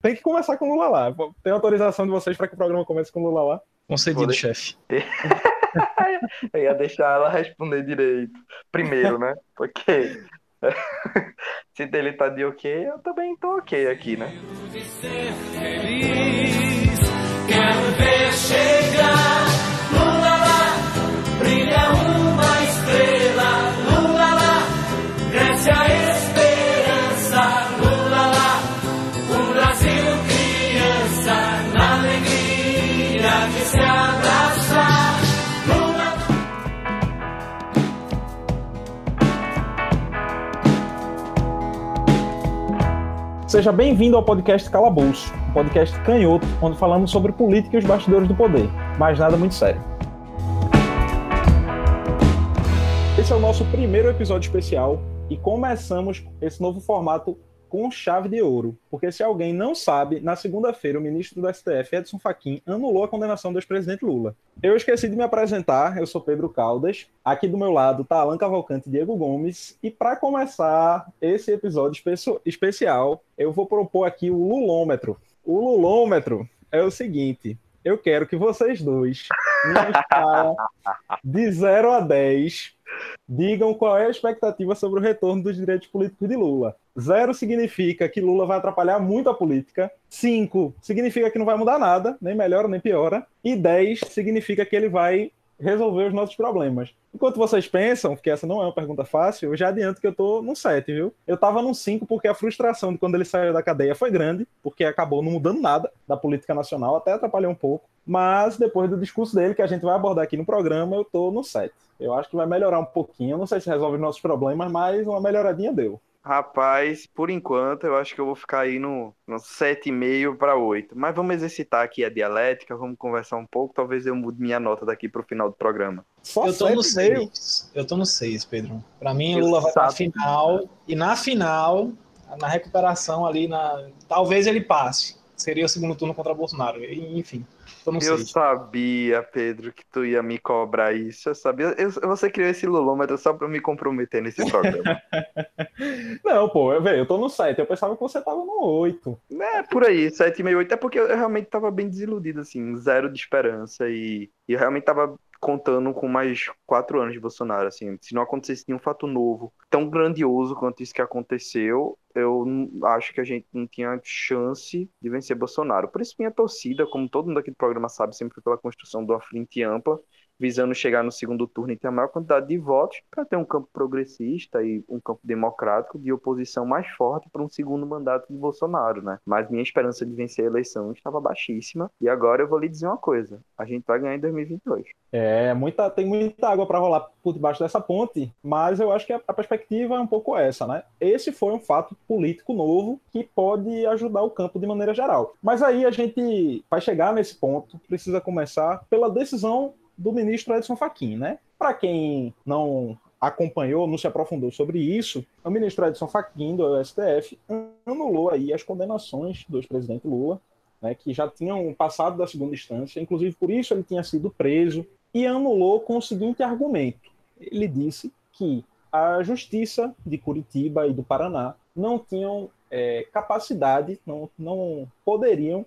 Tem que começar com Lula lá. Tem autorização de vocês para que o programa comece com Lula lá? Concedido, chefe. Eu ia deixar ela responder direito. Primeiro, né? Porque se ele tá de ok, eu também tô ok aqui, né? Quero ver Seja bem-vindo ao podcast Calabouço, um podcast canhoto, onde falamos sobre política e os bastidores do poder, mas nada muito sério. Esse é o nosso primeiro episódio especial e começamos esse novo formato com chave de ouro. Porque se alguém não sabe, na segunda-feira o ministro do STF, Edson Fachin, anulou a condenação do ex-presidente Lula. Eu esqueci de me apresentar, eu sou Pedro Caldas. Aqui do meu lado tá Alan Cavalcante e Diego Gomes. E para começar esse episódio especial, eu vou propor aqui o Lulômetro. O Lulômetro é o seguinte: eu quero que vocês dois, de 0 a 10, digam qual é a expectativa sobre o retorno dos direitos políticos de Lula. Zero significa que Lula vai atrapalhar muito a política. Cinco significa que não vai mudar nada, nem melhora nem piora. E dez significa que ele vai resolver os nossos problemas. Enquanto vocês pensam, porque essa não é uma pergunta fácil, eu já adianto que eu tô no 7, viu? Eu tava no 5 porque a frustração de quando ele saiu da cadeia foi grande, porque acabou não mudando nada da política nacional, até atrapalhou um pouco. Mas depois do discurso dele, que a gente vai abordar aqui no programa, eu tô no 7. Eu acho que vai melhorar um pouquinho. Não sei se resolve os nossos problemas, mas uma melhoradinha deu. Rapaz, por enquanto, eu acho que eu vou ficar aí no, no 7,5 para 8. Mas vamos exercitar aqui a dialética, vamos conversar um pouco. Talvez eu mude minha nota daqui para o final do programa. Só eu tô no 6. Eu tô no 6, Pedro. Para mim, Lula vai para final. E na final, na recuperação ali, na... talvez ele passe. Seria o segundo turno contra Bolsonaro. Enfim. Eu sabia, Pedro, que tu ia me cobrar isso. Eu sabia. Eu, você criou esse lulômetro só pra me comprometer nesse programa. Não, pô, eu, eu tô no 7. Eu pensava que você tava no 8. É, por aí, 7,68. É porque eu realmente tava bem desiludido, assim, zero de esperança. E, e eu realmente tava contando com mais quatro anos de Bolsonaro, assim, se não acontecesse nenhum fato novo tão grandioso quanto isso que aconteceu, eu acho que a gente não tinha chance de vencer Bolsonaro. Por isso minha torcida, como todo mundo aqui do programa sabe, sempre foi pela construção de uma frente ampla, visando chegar no segundo turno e ter a maior quantidade de votos para ter um campo progressista e um campo democrático de oposição mais forte para um segundo mandato de Bolsonaro, né? Mas minha esperança de vencer a eleição estava baixíssima e agora eu vou lhe dizer uma coisa: a gente vai ganhar em 2022. É, muita, tem muita água para rolar por debaixo dessa ponte, mas eu acho que a, a perspectiva é um pouco essa, né? Esse foi um fato político novo que pode ajudar o campo de maneira geral. Mas aí a gente vai chegar nesse ponto, precisa começar pela decisão do ministro Edson Fachin, né? Para quem não acompanhou, não se aprofundou sobre isso, o ministro Edson Fachin do STF anulou aí as condenações do ex-presidente Lula, né, que já tinham passado da segunda instância, inclusive por isso ele tinha sido preso e anulou com o seguinte argumento: ele disse que a justiça de Curitiba e do Paraná não tinham é, capacidade, não, não poderiam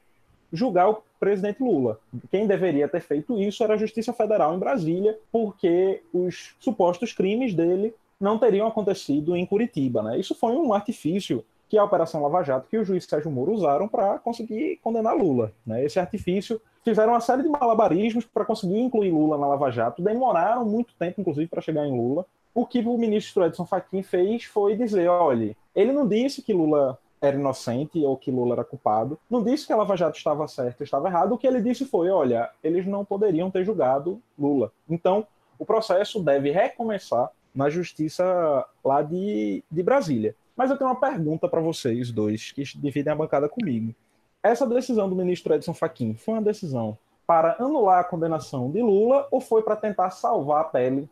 julgar o presidente Lula. Quem deveria ter feito isso era a Justiça Federal em Brasília, porque os supostos crimes dele não teriam acontecido em Curitiba. Né? Isso foi um artifício que a Operação Lava Jato, que o juiz Sérgio Moro usaram para conseguir condenar Lula. Né? Esse artifício fizeram uma série de malabarismos para conseguir incluir Lula na Lava Jato, demoraram muito tempo, inclusive, para chegar em Lula. O que o ministro Edson Fachin fez foi dizer, olha, ele não disse que Lula era inocente ou que Lula era culpado. Não disse que a Lava Jato estava certa, estava errado. O que ele disse foi: olha, eles não poderiam ter julgado Lula. Então, o processo deve recomeçar na justiça lá de, de Brasília. Mas eu tenho uma pergunta para vocês dois que dividem a bancada comigo. Essa decisão do ministro Edson Fachin foi uma decisão para anular a condenação de Lula ou foi para tentar salvar a pele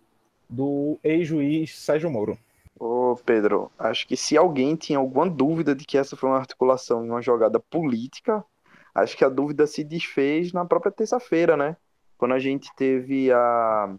do ex-juiz Sérgio Moro? Ô, Pedro, acho que se alguém tinha alguma dúvida de que essa foi uma articulação e uma jogada política, acho que a dúvida se desfez na própria terça-feira, né? Quando a gente teve a,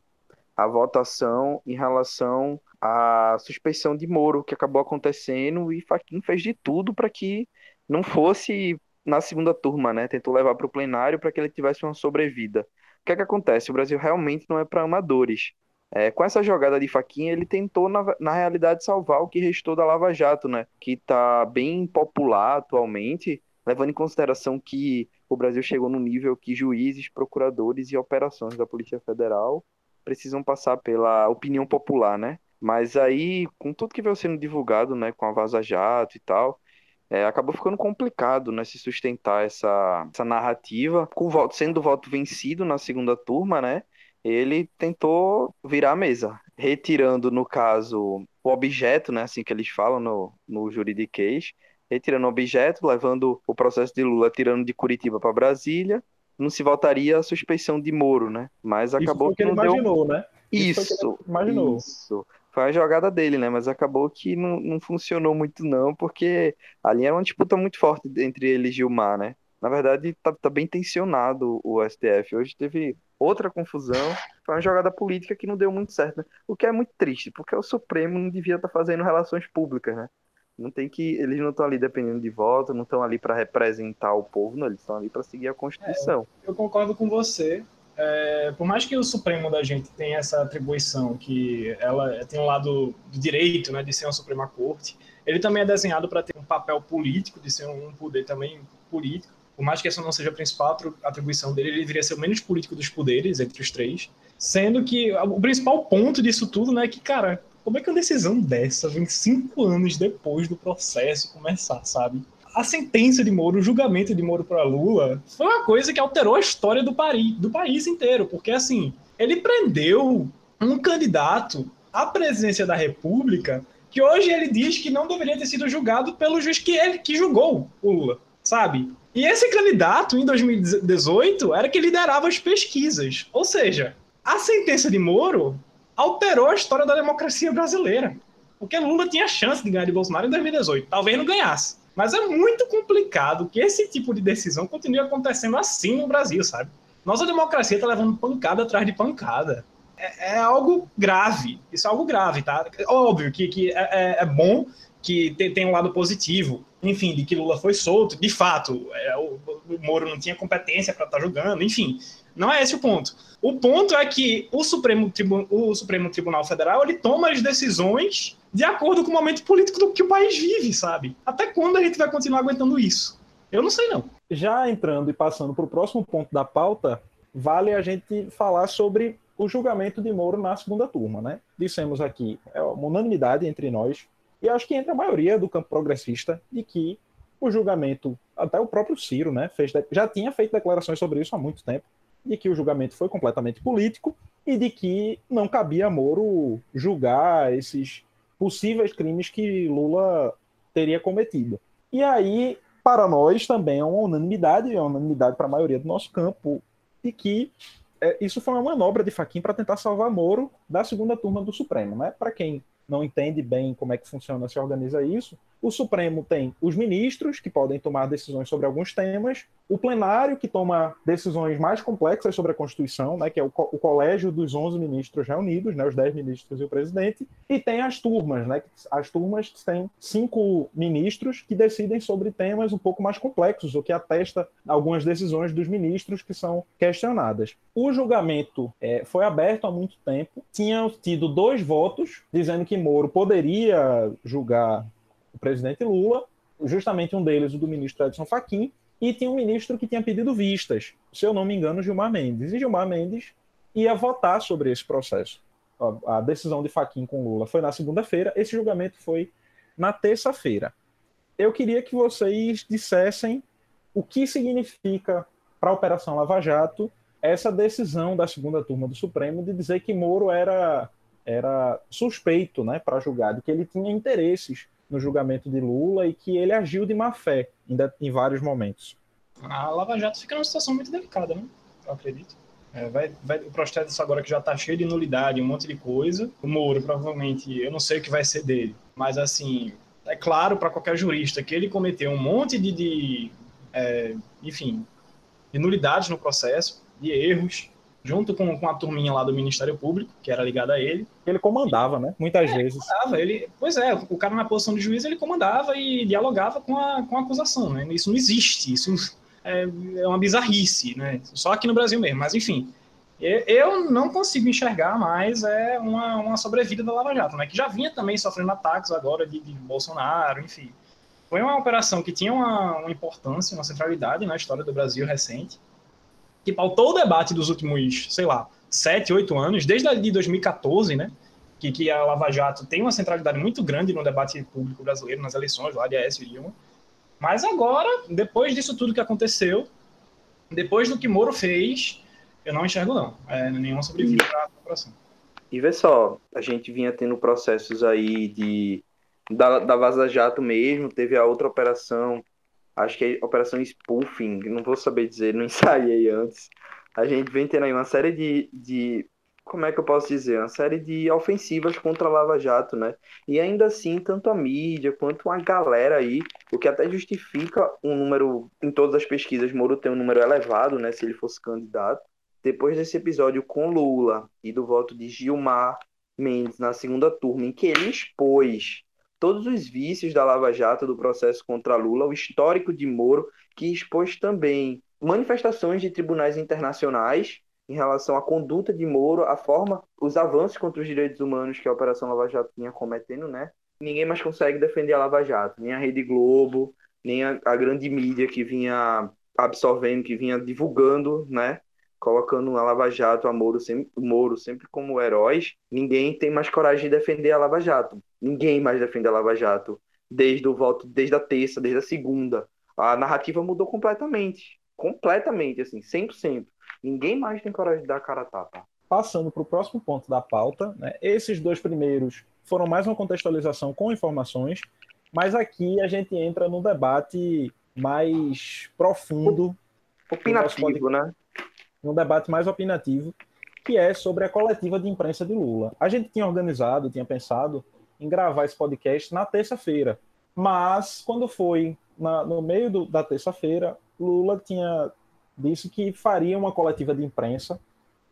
a votação em relação à suspeição de Moro, que acabou acontecendo, e Faquin fez de tudo para que não fosse na segunda turma, né? Tentou levar para o plenário para que ele tivesse uma sobrevida. O que é que acontece? O Brasil realmente não é para amadores. É, com essa jogada de faquinha, ele tentou, na, na realidade, salvar o que restou da Lava Jato, né? Que está bem popular atualmente, levando em consideração que o Brasil chegou no nível que juízes, procuradores e operações da Polícia Federal precisam passar pela opinião popular, né? Mas aí, com tudo que veio sendo divulgado, né, com a Vaza Jato e tal, é, acabou ficando complicado, né, se sustentar essa, essa narrativa. Com o voto, sendo o voto vencido na segunda turma, né, ele tentou virar a mesa, retirando, no caso, o objeto, né, assim que eles falam no, no juridiquês, retirando o objeto, levando o processo de Lula, tirando de Curitiba para Brasília, não se voltaria a suspeição de Moro, né? Mas acabou que, que ele não imaginou, deu... né? Isso, Isso, imaginou. isso. Foi a jogada dele, né? Mas acabou que não, não funcionou muito não, porque ali era uma disputa muito forte entre ele e Gilmar, né? Na verdade, tá, tá bem tensionado o STF. Hoje teve outra confusão, foi uma jogada política que não deu muito certo, né? O que é muito triste, porque o Supremo não devia estar tá fazendo relações públicas, né? Não tem que. Eles não estão ali dependendo de voto, não estão ali para representar o povo, não, eles estão ali para seguir a Constituição. É, eu concordo com você. É, por mais que o Supremo da gente tenha essa atribuição, que ela tem um lado do direito, né, de ser uma Suprema Corte, ele também é desenhado para ter um papel político, de ser um poder também político. Por mais que essa não seja a principal atribuição dele, ele deveria ser o menos político dos poderes entre os três. Sendo que o principal ponto disso tudo né, é que, cara, como é que uma decisão dessa vem cinco anos depois do processo começar, sabe? A sentença de Moro, o julgamento de Moro para Lula, foi uma coisa que alterou a história do, Paris, do país inteiro, porque assim, ele prendeu um candidato à presidência da República que hoje ele diz que não deveria ter sido julgado pelo juiz que ele que julgou o Lula, sabe? E esse candidato, em 2018, era que liderava as pesquisas. Ou seja, a sentença de Moro alterou a história da democracia brasileira. Porque Lula tinha chance de ganhar de Bolsonaro em 2018. Talvez não ganhasse. Mas é muito complicado que esse tipo de decisão continue acontecendo assim no Brasil, sabe? Nossa democracia está levando pancada atrás de pancada. É, é, algo grave. Isso é algo grave, tá? Óbvio que, que é, é, é bom que tem, tem, um lado positivo, enfim, de que Lula foi solto. De fato, é, o, o Moro não tinha competência para estar tá julgando, enfim. Não é esse o ponto. O ponto é que o Supremo, o Supremo Tribunal Federal ele toma as decisões de acordo com o momento político do que o país vive, sabe? Até quando a gente vai continuar aguentando isso? Eu não sei, não. Já entrando e passando para o próximo ponto da pauta, vale a gente falar sobre o julgamento de Moro na segunda turma, né? Dissemos aqui, é uma unanimidade entre nós, e acho que entre a maioria do campo progressista, de que o julgamento, até o próprio Ciro, né, fez, já tinha feito declarações sobre isso há muito tempo, de que o julgamento foi completamente político e de que não cabia a Moro julgar esses possíveis crimes que Lula teria cometido. E aí, para nós também é uma unanimidade, é uma unanimidade para a maioria do nosso campo, de que é, isso foi uma manobra de Faquin para tentar salvar Moro da segunda turma do Supremo. Né? Para quem não entende bem como é que funciona, se organiza isso, o Supremo tem os ministros, que podem tomar decisões sobre alguns temas, o plenário, que toma decisões mais complexas sobre a Constituição, né, que é o, co o colégio dos 11 ministros reunidos, né, os 10 ministros e o presidente, e tem as turmas, né, as turmas têm cinco ministros que decidem sobre temas um pouco mais complexos, o que atesta algumas decisões dos ministros que são questionadas. O julgamento é, foi aberto há muito tempo, tinha tido dois votos dizendo que Moro poderia julgar o presidente Lula, justamente um deles, o do ministro Edson Fachin, e tinha um ministro que tinha pedido vistas, se eu não me engano, Gilmar Mendes. E Gilmar Mendes ia votar sobre esse processo. A decisão de Fachin com Lula foi na segunda-feira, esse julgamento foi na terça-feira. Eu queria que vocês dissessem o que significa para a Operação Lava Jato essa decisão da segunda turma do Supremo de dizer que Moro era, era suspeito né, para julgar, de que ele tinha interesses no julgamento de Lula e que ele agiu de má fé em, em vários momentos. A Lava Jato fica numa situação muito delicada, né? Eu acredito. É, vai, vai, o processo agora que já está cheio de nulidade, um monte de coisa. O Moro, provavelmente, eu não sei o que vai ser dele, mas assim, é claro para qualquer jurista que ele cometeu um monte de, de é, enfim, de nulidades no processo, de erros, junto com, com a turminha lá do Ministério Público, que era ligada a ele. Ele comandava, né? Muitas é, vezes. Comandava, ele, pois é, o cara na posição de juiz, ele comandava e dialogava com a, com a acusação, né? Isso não existe, isso é, é uma bizarrice, né? Só aqui no Brasil mesmo, mas enfim. Eu não consigo enxergar mais é uma, uma sobrevida da Lava Jato, né? Que já vinha também sofrendo ataques agora de, de Bolsonaro, enfim. Foi uma operação que tinha uma, uma importância, uma centralidade na história do Brasil recente que pautou o debate dos últimos, sei lá, sete, oito anos, desde a de 2014, né? Que, que a Lava Jato tem uma centralidade muito grande no debate público brasileiro, nas eleições lá de Aécio Dilma. Mas agora, depois disso tudo que aconteceu, depois do que Moro fez, eu não enxergo não. É, nenhuma sobrevida para a corporação. E vê só, a gente vinha tendo processos aí de da, da Vaza Jato mesmo, teve a outra operação acho que é Operação Spoofing, não vou saber dizer, não ensaiei antes. A gente vem tendo aí uma série de, de como é que eu posso dizer, uma série de ofensivas contra a Lava Jato, né? E ainda assim, tanto a mídia quanto a galera aí, o que até justifica um número, em todas as pesquisas, Moro tem um número elevado, né, se ele fosse candidato. Depois desse episódio com Lula e do voto de Gilmar Mendes na segunda turma, em que ele expôs todos os vícios da Lava Jato do processo contra Lula, o histórico de Moro, que expôs também manifestações de tribunais internacionais em relação à conduta de Moro, a forma, os avanços contra os direitos humanos que a Operação Lava Jato vinha cometendo, né? Ninguém mais consegue defender a Lava Jato, nem a Rede Globo, nem a, a grande mídia que vinha absorvendo, que vinha divulgando, né? colocando a Lava Jato, a Moro sempre, Moro sempre como heróis, ninguém tem mais coragem de defender a Lava Jato. Ninguém mais defende a Lava Jato. Desde o voto, desde a terça, desde a segunda. A narrativa mudou completamente. Completamente, assim, 100%. Ninguém mais tem coragem de dar a cara a tapa. Passando para o próximo ponto da pauta, né? esses dois primeiros foram mais uma contextualização com informações, mas aqui a gente entra num debate mais profundo. Opinativo, né? num debate mais opinativo, que é sobre a coletiva de imprensa de Lula. A gente tinha organizado, tinha pensado em gravar esse podcast na terça-feira, mas quando foi na, no meio do, da terça-feira, Lula tinha disse que faria uma coletiva de imprensa.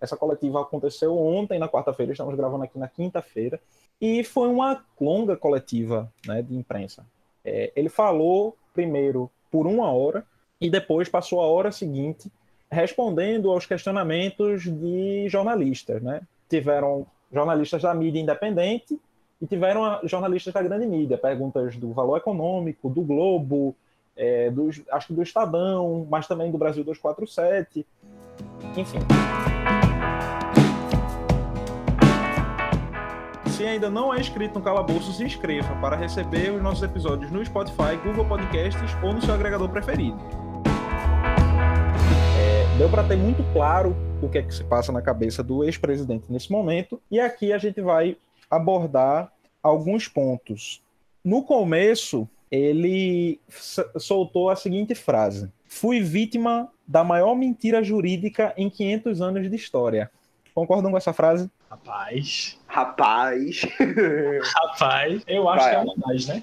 Essa coletiva aconteceu ontem, na quarta-feira, estamos gravando aqui na quinta-feira, e foi uma longa coletiva né, de imprensa. É, ele falou primeiro por uma hora e depois passou a hora seguinte respondendo aos questionamentos de jornalistas, né? Tiveram jornalistas da mídia independente e tiveram jornalistas da grande mídia, perguntas do valor econômico, do Globo, é, do, acho que do Estadão, mas também do Brasil 247, enfim. Se ainda não é inscrito no Calabouço, se inscreva para receber os nossos episódios no Spotify, Google Podcasts ou no seu agregador preferido deu para ter muito claro o que é que se passa na cabeça do ex-presidente nesse momento, e aqui a gente vai abordar alguns pontos. No começo, ele soltou a seguinte frase: Fui vítima da maior mentira jurídica em 500 anos de história. Concordam com essa frase? Rapaz. Rapaz. Rapaz. Eu acho Vai. que é uma das, né?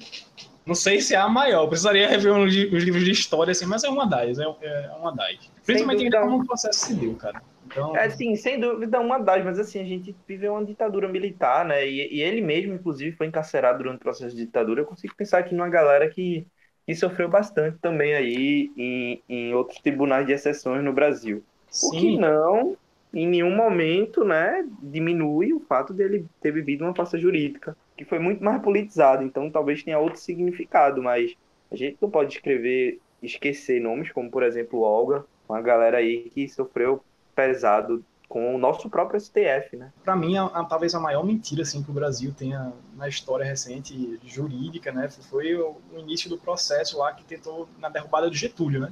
Não sei se é a maior, precisaria rever os livros de história, assim, mas é uma das, é, é uma das. Principalmente como um processo civil, cara. Então... É, sim, sem dúvida uma das, mas assim, a gente viveu uma ditadura militar, né? E, e, ele mesmo, inclusive, foi encarcerado durante o processo de ditadura. Eu consigo pensar aqui numa galera que, que sofreu bastante também aí em, em outros tribunais de exceções no Brasil. Sim. O que não, em nenhum momento, né, diminui o fato dele ter vivido uma pasta jurídica que foi muito mais politizado, então talvez tenha outro significado, mas a gente não pode escrever, esquecer nomes, como por exemplo Olga, uma galera aí que sofreu pesado com o nosso próprio STF, né? Para mim, a, a, talvez a maior mentira assim que o Brasil tenha na história recente jurídica, né, foi o, o, início do processo lá que tentou na derrubada do Getúlio, né?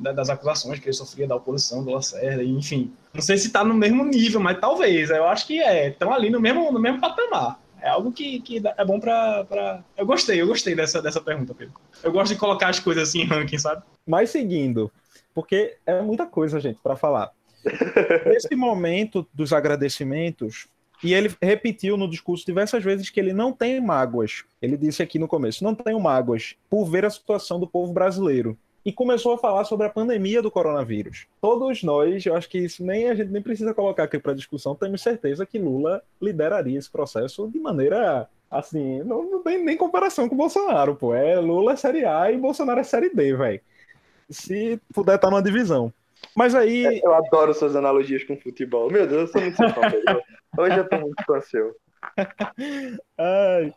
Da, das acusações que ele sofria da oposição do Lacerda, enfim. Não sei se está no mesmo nível, mas talvez. Eu acho que é. Estão ali no mesmo, no mesmo patamar. É algo que, que é bom pra, pra. Eu gostei, eu gostei dessa, dessa pergunta, Pedro. Eu gosto de colocar as coisas assim em ranking, sabe? Mas seguindo, porque é muita coisa, gente, para falar. Nesse momento dos agradecimentos, e ele repetiu no discurso diversas vezes que ele não tem mágoas. Ele disse aqui no começo: não tenho mágoas por ver a situação do povo brasileiro. E começou a falar sobre a pandemia do coronavírus. Todos nós, eu acho que isso nem a gente nem precisa colocar aqui para discussão, temos certeza que Lula lideraria esse processo de maneira assim, não, não tem nem comparação com o Bolsonaro, pô. É Lula é série A e Bolsonaro é série D, velho. Se puder estar tá numa divisão. Mas aí. É, eu adoro suas analogias com futebol. Meu Deus, eu sou muito fã. Hoje eu tô muito fã seu. Ai.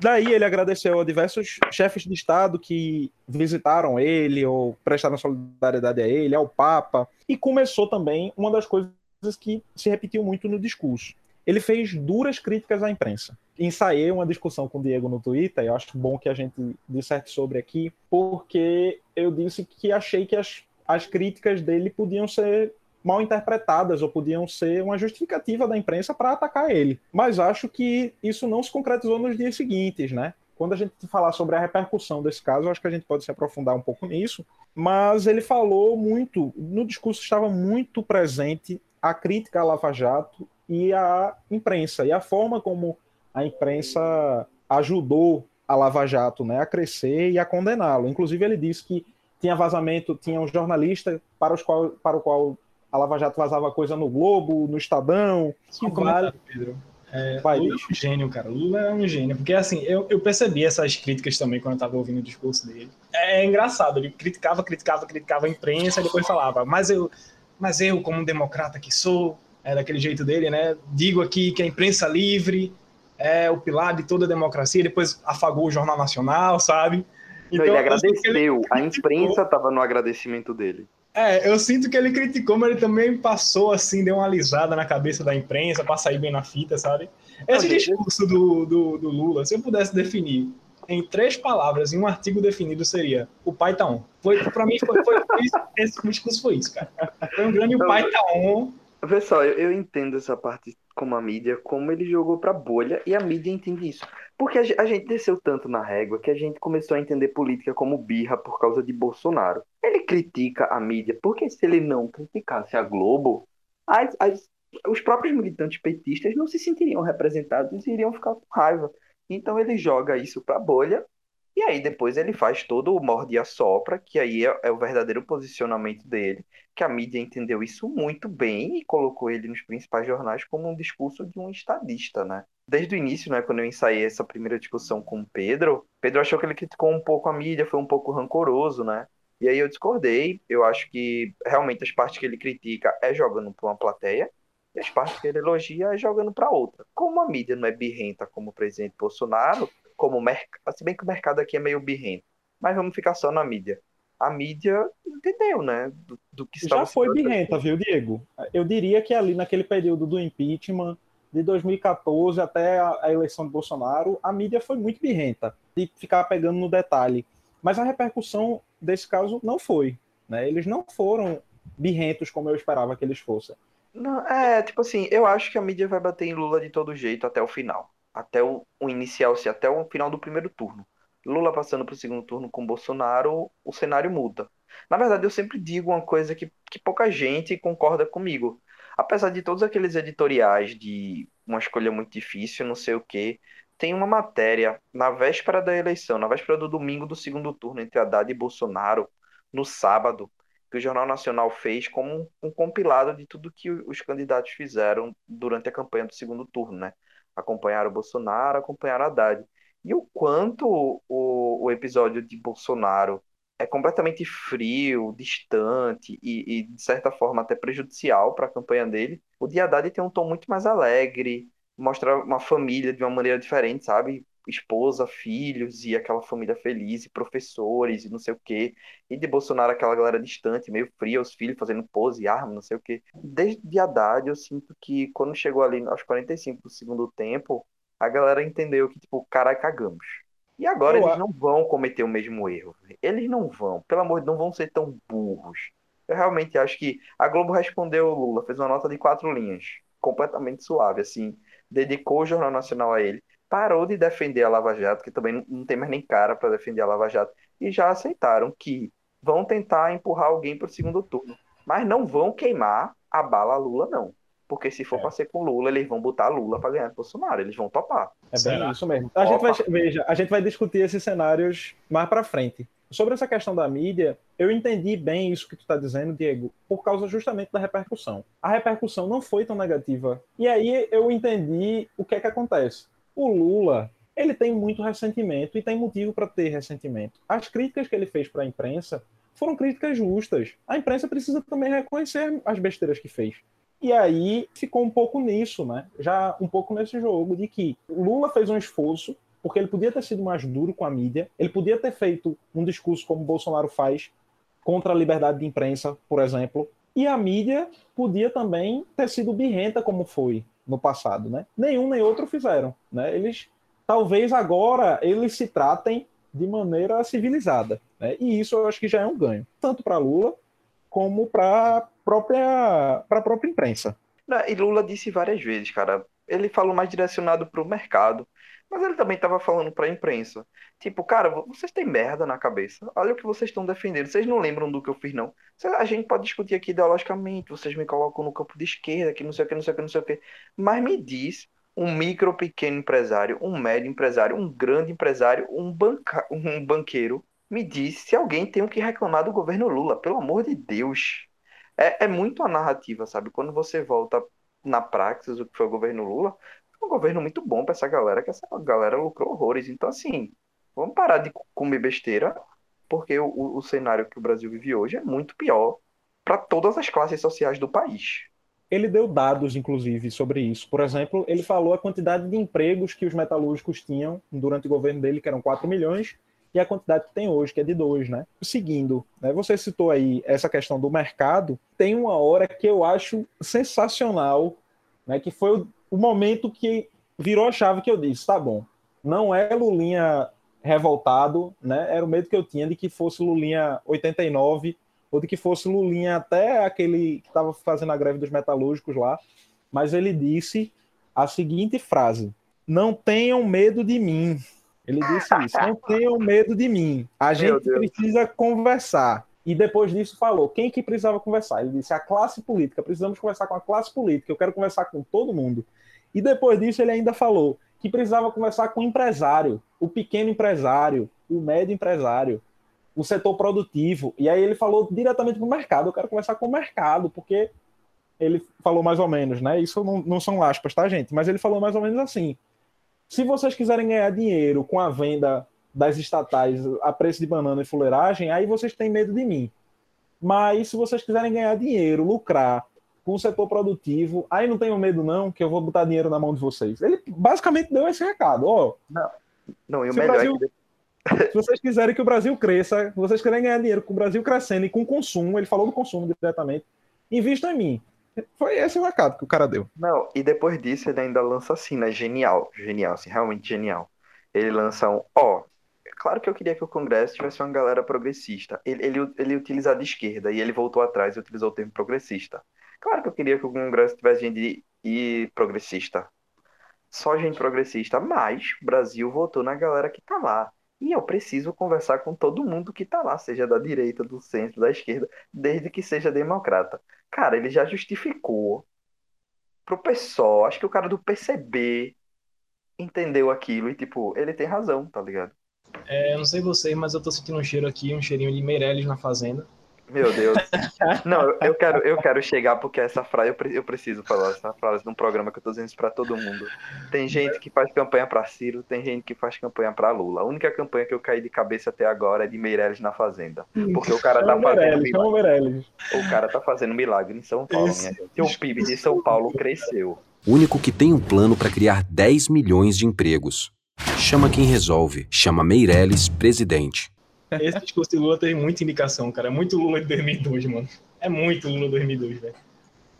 Daí ele agradeceu a diversos chefes de Estado que visitaram ele ou prestaram solidariedade a ele, ao Papa, e começou também uma das coisas que se repetiu muito no discurso. Ele fez duras críticas à imprensa. Ensaiei uma discussão com o Diego no Twitter, e eu acho bom que a gente disserte sobre aqui, porque eu disse que achei que as, as críticas dele podiam ser mal interpretadas ou podiam ser uma justificativa da imprensa para atacar ele. Mas acho que isso não se concretizou nos dias seguintes, né? Quando a gente falar sobre a repercussão desse caso, acho que a gente pode se aprofundar um pouco nisso. Mas ele falou muito, no discurso estava muito presente a crítica à Lava Jato e à imprensa, e a forma como a imprensa ajudou a Lava Jato né, a crescer e a condená-lo. Inclusive, ele disse que tinha vazamento, tinha um jornalista para, os qual, para o qual a Lava Jato vazava coisa no Globo, no Estadão. Só um comentário, Pedro. É, Vai, Lula é um gênio, cara. Lula é um gênio. Porque, assim, eu, eu percebi essas críticas também quando eu tava ouvindo o discurso dele. É, é engraçado, ele criticava, criticava, criticava a imprensa e depois falava, mas eu, mas eu como um democrata que sou, é daquele jeito dele, né? Digo aqui que a imprensa livre é o pilar de toda a democracia. Depois afagou o Jornal Nacional, sabe? Então, ele agradeceu. Ele a imprensa estava no agradecimento dele. É, eu sinto que ele criticou, mas ele também passou assim, deu uma alisada na cabeça da imprensa para sair bem na fita, sabe? Esse Não, discurso do, do, do, Lula, se eu pudesse definir em três palavras, em um artigo definido, seria o pai tá on. Foi, pra mim, foi, foi, foi isso, esse discurso foi isso, cara. Foi um grande o pai tá on. Pessoal, eu, eu entendo essa parte como a mídia, como ele jogou pra bolha, e a mídia entende isso. Porque a, gente desceu tanto na régua que a gente começou a entender política como birra por causa de Bolsonaro. Ele critica a mídia, porque se ele não criticasse a Globo, as, as, os próprios militantes petistas não se sentiriam representados e iriam ficar com raiva. Então ele joga isso pra bolha e aí depois ele faz todo o morde e assopra, que aí é, é, o verdadeiro posicionamento dele, que a mídia entendeu isso muito bem e colocou ele nos principais jornais como um discurso de um estadista, né? Desde o início, né, quando eu ensaiei essa primeira discussão com o Pedro, Pedro achou que ele criticou um pouco a mídia, foi um pouco rancoroso, né? E aí eu discordei, eu acho que realmente as partes que ele critica é jogando para uma plateia, e as partes que ele elogia é jogando para outra. Como a mídia não é birrenta como o presidente Bolsonaro, como mercado, se bem que o mercado aqui é meio birrento, mas vamos ficar só na mídia. A mídia entendeu, né, do, do que Já foi birrenta, viu, Diego? Eu diria que ali naquele período do impeachment, de 2014 até a, a eleição de Bolsonaro, a mídia foi muito birrenta, de ficar pegando no detalhe. Mas a repercussão desse caso não foi. Né? Eles não foram birrentos como eu esperava que eles fossem. Não, é, tipo assim, eu acho que a mídia vai bater em Lula de todo jeito até o final até o, o inicial, se até o final do primeiro turno. Lula passando para o segundo turno com Bolsonaro, o cenário muda. Na verdade, eu sempre digo uma coisa que, que pouca gente concorda comigo. Apesar de todos aqueles editoriais de uma escolha muito difícil, não sei o quê, tem uma matéria na véspera da eleição, na véspera do domingo do segundo turno entre Haddad e Bolsonaro, no sábado, que o Jornal Nacional fez como um, um compilado de tudo que os candidatos fizeram durante a campanha do segundo turno, né? Acompanharam o Bolsonaro, acompanharam Haddad. E o quanto o, o episódio de Bolsonaro é completamente frio, distante e, e de certa forma até prejudicial para a campanha dele, o de Haddad tem um tom muito mais alegre, mostra uma família de uma maneira diferente, sabe? Esposa, filhos e aquela família feliz, e professores e não sei o quê. E de Bolsonaro, aquela galera distante, meio fria, os filhos fazendo pose, arma, não sei o quê. Desde Haddad, eu sinto que quando chegou ali aos 45 do segundo tempo, a galera entendeu que, tipo, carai, cagamos. E agora eu eles não vão cometer o mesmo erro. Eles não vão, pelo amor de Deus, não vão ser tão burros. Eu realmente acho que a Globo respondeu o Lula, fez uma nota de quatro linhas, completamente suave, assim, dedicou o Jornal Nacional a ele parou de defender a Lava Jato, que também não tem mais nem cara para defender a Lava Jato, e já aceitaram que vão tentar empurrar alguém para o segundo turno. Mas não vão queimar a bala Lula, não. Porque se for é. para ser com Lula, eles vão botar Lula para ganhar Bolsonaro. Eles vão topar. É bem Será? isso mesmo. A gente, vai, veja, a gente vai discutir esses cenários mais para frente. sobre essa questão da mídia, eu entendi bem isso que tu está dizendo, Diego, por causa justamente da repercussão. A repercussão não foi tão negativa. E aí eu entendi o que é que acontece. O Lula, ele tem muito ressentimento e tem motivo para ter ressentimento. As críticas que ele fez para a imprensa foram críticas justas. A imprensa precisa também reconhecer as besteiras que fez. E aí ficou um pouco nisso, né? Já um pouco nesse jogo de que Lula fez um esforço, porque ele podia ter sido mais duro com a mídia, ele podia ter feito um discurso como Bolsonaro faz contra a liberdade de imprensa, por exemplo, e a mídia podia também ter sido birrenta como foi no passado, né? Nenhum nem outro fizeram, né? Eles talvez agora eles se tratem de maneira civilizada, né? E isso eu acho que já é um ganho, tanto para Lula como para própria para a própria imprensa. E Lula disse várias vezes, cara. Ele falou mais direcionado para o mercado, mas ele também estava falando para a imprensa. Tipo, cara, vocês têm merda na cabeça. Olha o que vocês estão defendendo. Vocês não lembram do que eu fiz, não. A gente pode discutir aqui ideologicamente. Vocês me colocam no campo de esquerda, que não sei o que, não sei o que, não sei o que. Mas me diz um micro pequeno empresário, um médio empresário, um grande empresário, um, banca... um banqueiro me diz se alguém tem o que reclamar do governo Lula. Pelo amor de Deus. É, é muito a narrativa, sabe? Quando você volta na praxis o que foi o governo Lula, foi um governo muito bom para essa galera, que essa galera lucrou horrores. Então, assim, vamos parar de comer besteira, porque o, o cenário que o Brasil vive hoje é muito pior para todas as classes sociais do país. Ele deu dados, inclusive, sobre isso. Por exemplo, ele falou a quantidade de empregos que os metalúrgicos tinham durante o governo dele, que eram 4 milhões, e a quantidade que tem hoje, que é de dois, né? Seguindo, né, você citou aí essa questão do mercado, tem uma hora que eu acho sensacional, né, que foi o, o momento que virou a chave que eu disse, tá bom, não é Lulinha revoltado, né? Era o medo que eu tinha de que fosse Lulinha 89 ou de que fosse Lulinha até aquele que estava fazendo a greve dos metalúrgicos lá, mas ele disse a seguinte frase: "Não tenham medo de mim, ele disse isso. Não tenham medo de mim. A gente precisa conversar. E depois disso falou: quem que precisava conversar? Ele disse: a classe política. Precisamos conversar com a classe política. Eu quero conversar com todo mundo. E depois disso ele ainda falou que precisava conversar com o empresário, o pequeno empresário, o médio empresário, o setor produtivo. E aí ele falou diretamente para o mercado. Eu quero conversar com o mercado, porque ele falou mais ou menos, né? Isso não, não são aspas, tá, gente? Mas ele falou mais ou menos assim se vocês quiserem ganhar dinheiro com a venda das estatais a preço de banana e fuleiragem, aí vocês têm medo de mim. Mas se vocês quiserem ganhar dinheiro, lucrar com o setor produtivo, aí não tenham medo não, que eu vou botar dinheiro na mão de vocês. Ele basicamente deu esse recado, ó. Não, não e o melhor Brasil, é que... Se vocês quiserem que o Brasil cresça, vocês querem ganhar dinheiro com o Brasil crescendo e com consumo, ele falou do consumo diretamente, invistam em mim. Foi esse o recado que o cara deu. Não, e depois disso ele ainda lança assim, né? Genial, genial, assim, realmente genial. Ele lança um, ó, claro que eu queria que o Congresso tivesse uma galera progressista. Ele, ele, ele de esquerda e ele voltou atrás e utilizou o termo progressista. Claro que eu queria que o Congresso tivesse gente e progressista. Só gente progressista, mas o Brasil votou na galera que tá lá. E eu preciso conversar com todo mundo que tá lá, seja da direita, do centro, da esquerda, desde que seja democrata. Cara, ele já justificou pro pessoal. Acho que o cara do PCB entendeu aquilo e, tipo, ele tem razão, tá ligado? É, eu não sei vocês, mas eu tô sentindo um cheiro aqui, um cheirinho de Meirelles na fazenda. Meu Deus. Não, eu quero, eu quero chegar porque essa frase, eu preciso falar essa frase num programa que eu tô dizendo isso pra todo mundo. Tem gente que faz campanha pra Ciro, tem gente que faz campanha pra Lula. A única campanha que eu caí de cabeça até agora é de Meirelles na Fazenda. Porque o cara tá fazendo milagre. O cara tá fazendo milagre em São Paulo, minha gente. O PIB de São Paulo cresceu. O único que tem um plano para criar 10 milhões de empregos. Chama quem resolve. Chama Meirelles presidente. Esse discurso de Lula tem muita indicação, cara. É muito Lula de 2002, mano. É muito Lula de 2002, velho.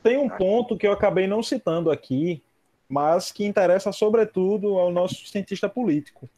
Tem um ponto que eu acabei não citando aqui, mas que interessa sobretudo ao nosso cientista político.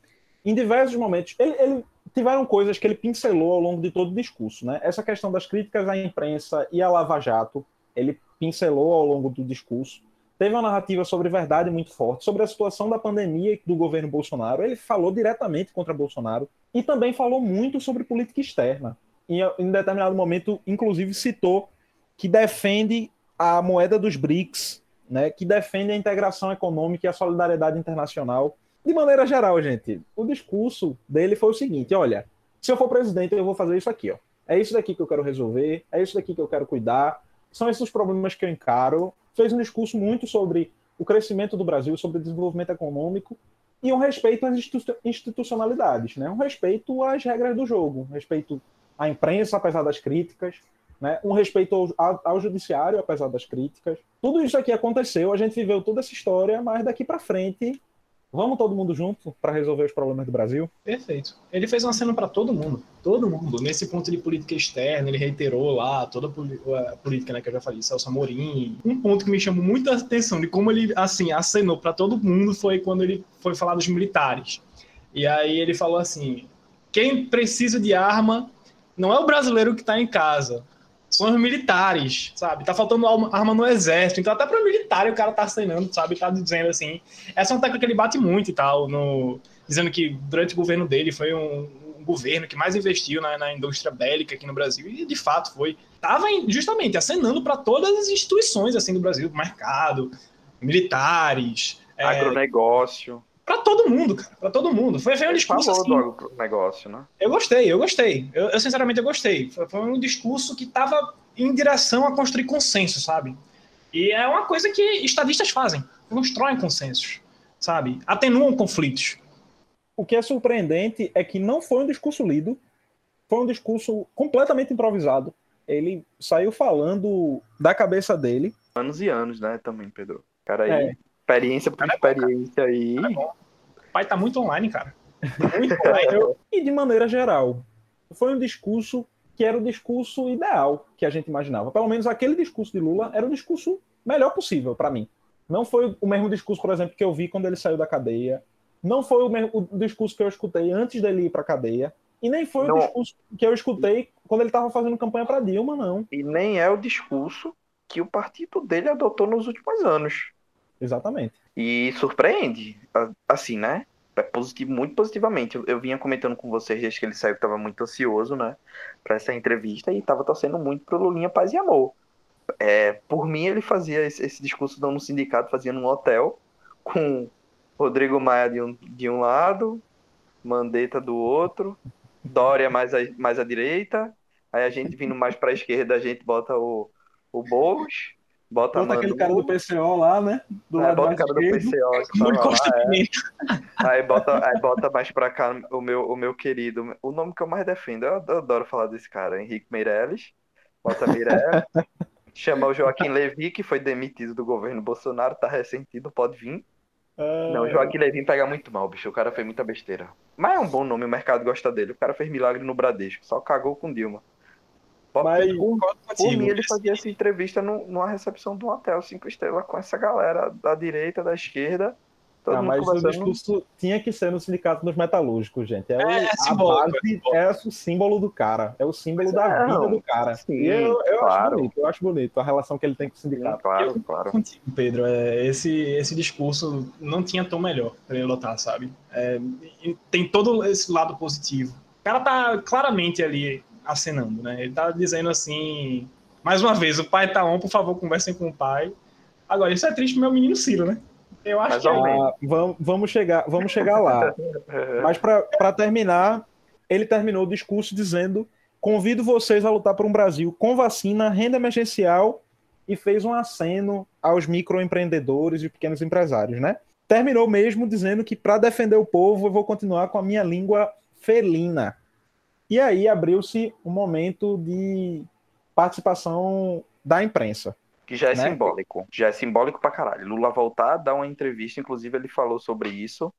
Em diversos momentos, ele, ele tiveram coisas que ele pincelou ao longo de todo o discurso, né? Essa questão das críticas à imprensa e à Lava Jato, ele pincelou ao longo do discurso teve uma narrativa sobre verdade muito forte, sobre a situação da pandemia do governo Bolsonaro. Ele falou diretamente contra Bolsonaro e também falou muito sobre política externa. Em determinado momento, inclusive, citou que defende a moeda dos BRICS, né, que defende a integração econômica e a solidariedade internacional. De maneira geral, gente, o discurso dele foi o seguinte: olha, se eu for presidente, eu vou fazer isso aqui, ó. É isso daqui que eu quero resolver, é isso daqui que eu quero cuidar, são esses problemas que eu encaro. Fez um discurso muito sobre o crescimento do Brasil, sobre o desenvolvimento econômico e um respeito às institucionalidades, né? um respeito às regras do jogo, um respeito à imprensa, apesar das críticas, né? um respeito ao, ao, judiciário, apesar das críticas. Tudo isso aqui aconteceu, a gente viveu toda essa história, mas daqui para frente Vamos todo mundo junto para resolver os problemas do Brasil? Perfeito. Ele fez uma cena para todo mundo. Todo mundo. Nesse ponto de política externa, ele reiterou lá toda a política né, que eu já falei, Celso Amorim. Um ponto que me chamou muita atenção de como ele, assim, acenou para todo mundo foi quando ele foi falar dos militares. E aí ele falou assim: quem precisa de arma não é o brasileiro que está em casa, são os militares, sabe? Tá faltando arma no exército. Então, até para militar o cara tá assinando, sabe? Tá dizendo assim. Essa é uma técnica que ele bate muito e tal, no, dizendo que durante o governo dele foi um, um governo que mais investiu na, na, indústria bélica aqui no Brasil. E de fato foi. Tava justamente acenando para todas as instituições assim do Brasil, mercado, militares, é, agronegócio. É, Pra todo mundo, cara. Pra todo mundo. Foi, foi um discurso falou assim. do negócio, né? Eu gostei, eu gostei. Eu, eu sinceramente eu gostei. Foi, foi, um discurso que tava em direção a construir consenso, sabe? E é uma coisa que estadistas fazem. Constroem consensos, sabe? Atenuam conflitos. O que é surpreendente é que não foi um discurso lido, foi um discurso completamente improvisado. Ele saiu falando da cabeça dele. Anos e anos, né, também, Pedro. Cara aí. É experiência por cara experiência é aí. É pai tá muito online, cara. Muito online. e de maneira geral, foi um discurso que era o discurso ideal que a gente imaginava. Pelo menos aquele discurso de Lula era o discurso melhor possível para mim. Não foi o mesmo discurso, por exemplo, que eu vi quando ele saiu da cadeia. Não foi o, mesmo, o discurso que eu escutei antes dele ir para cadeia. E nem foi não. o discurso que eu escutei quando ele estava fazendo campanha para Dilma, não. E nem é o discurso que o partido dele adotou nos últimos anos. Exatamente. E surpreende, assim, né? É positivo, muito positivamente. Eu, eu, vinha comentando com vocês desde que ele saiu que estava muito ansioso, né? Para essa entrevista e estava torcendo muito pro Lulinha Paz e Amor. É, por mim, ele fazia esse, esse discurso não no sindicato, fazia num hotel, com Rodrigo Maia de um, de um lado, Mandetta do outro, Dória mais a, mais à direita, aí a gente vindo mais para a esquerda, a gente bota o, o Boulos, Bota, bota aquele cara do PCO lá, né? Do é, bota o cara do PCO. Muito lá, é. aí, bota, aí bota mais pra cá o meu, o meu querido. O nome que eu mais defendo, eu adoro falar desse cara, Henrique Meirelles. Bota Meirelles. Chama o Joaquim Levi, que foi demitido do governo Bolsonaro, tá ressentido, pode vir. É... Não, Joaquim Levi pega muito mal, bicho. O cara fez muita besteira. Mas é um bom nome, o mercado gosta dele. O cara fez milagre no Bradesco, só cagou com Dilma. Mas, por, por mim, ele fazia essa entrevista no, numa recepção de um hotel cinco estrelas com essa galera da direita, da esquerda. Todo ah, mas o discurso tinha que ser no sindicato dos metalúrgicos, gente. É, é, o, é, simbólico, base, é, o símbolo do cara. É o símbolo mas da é, vida do cara. Sim, e eu, eu claro. acho bonito, eu acho bonito a relação que ele tem com o sindicato. Sim, claro, eu, claro. Contigo, Pedro, é, esse, esse discurso não tinha tão melhor para ele lotar, sabe? É, tem todo esse lado positivo. O cara tá claramente ali acenando, né? Ele tá dizendo assim, mais uma vez, o pai tá on, por favor, conversem com o pai. Agora, isso é triste pro meu menino Ciro, né? Eu acho Mas, que ah, vamos, vamos chegar, vamos chegar lá. Mas para terminar, ele terminou o discurso dizendo: "Convido vocês a lutar por um Brasil com vacina, renda emergencial" e fez um aceno aos microempreendedores e pequenos empresários, né? Terminou mesmo dizendo que para defender o povo eu vou continuar com a minha língua felina. E aí abriu-se um momento de participação da imprensa. Que já é né? simbólico. Já é simbólico pra caralho. Lula voltar, dar uma entrevista, inclusive ele falou sobre isso.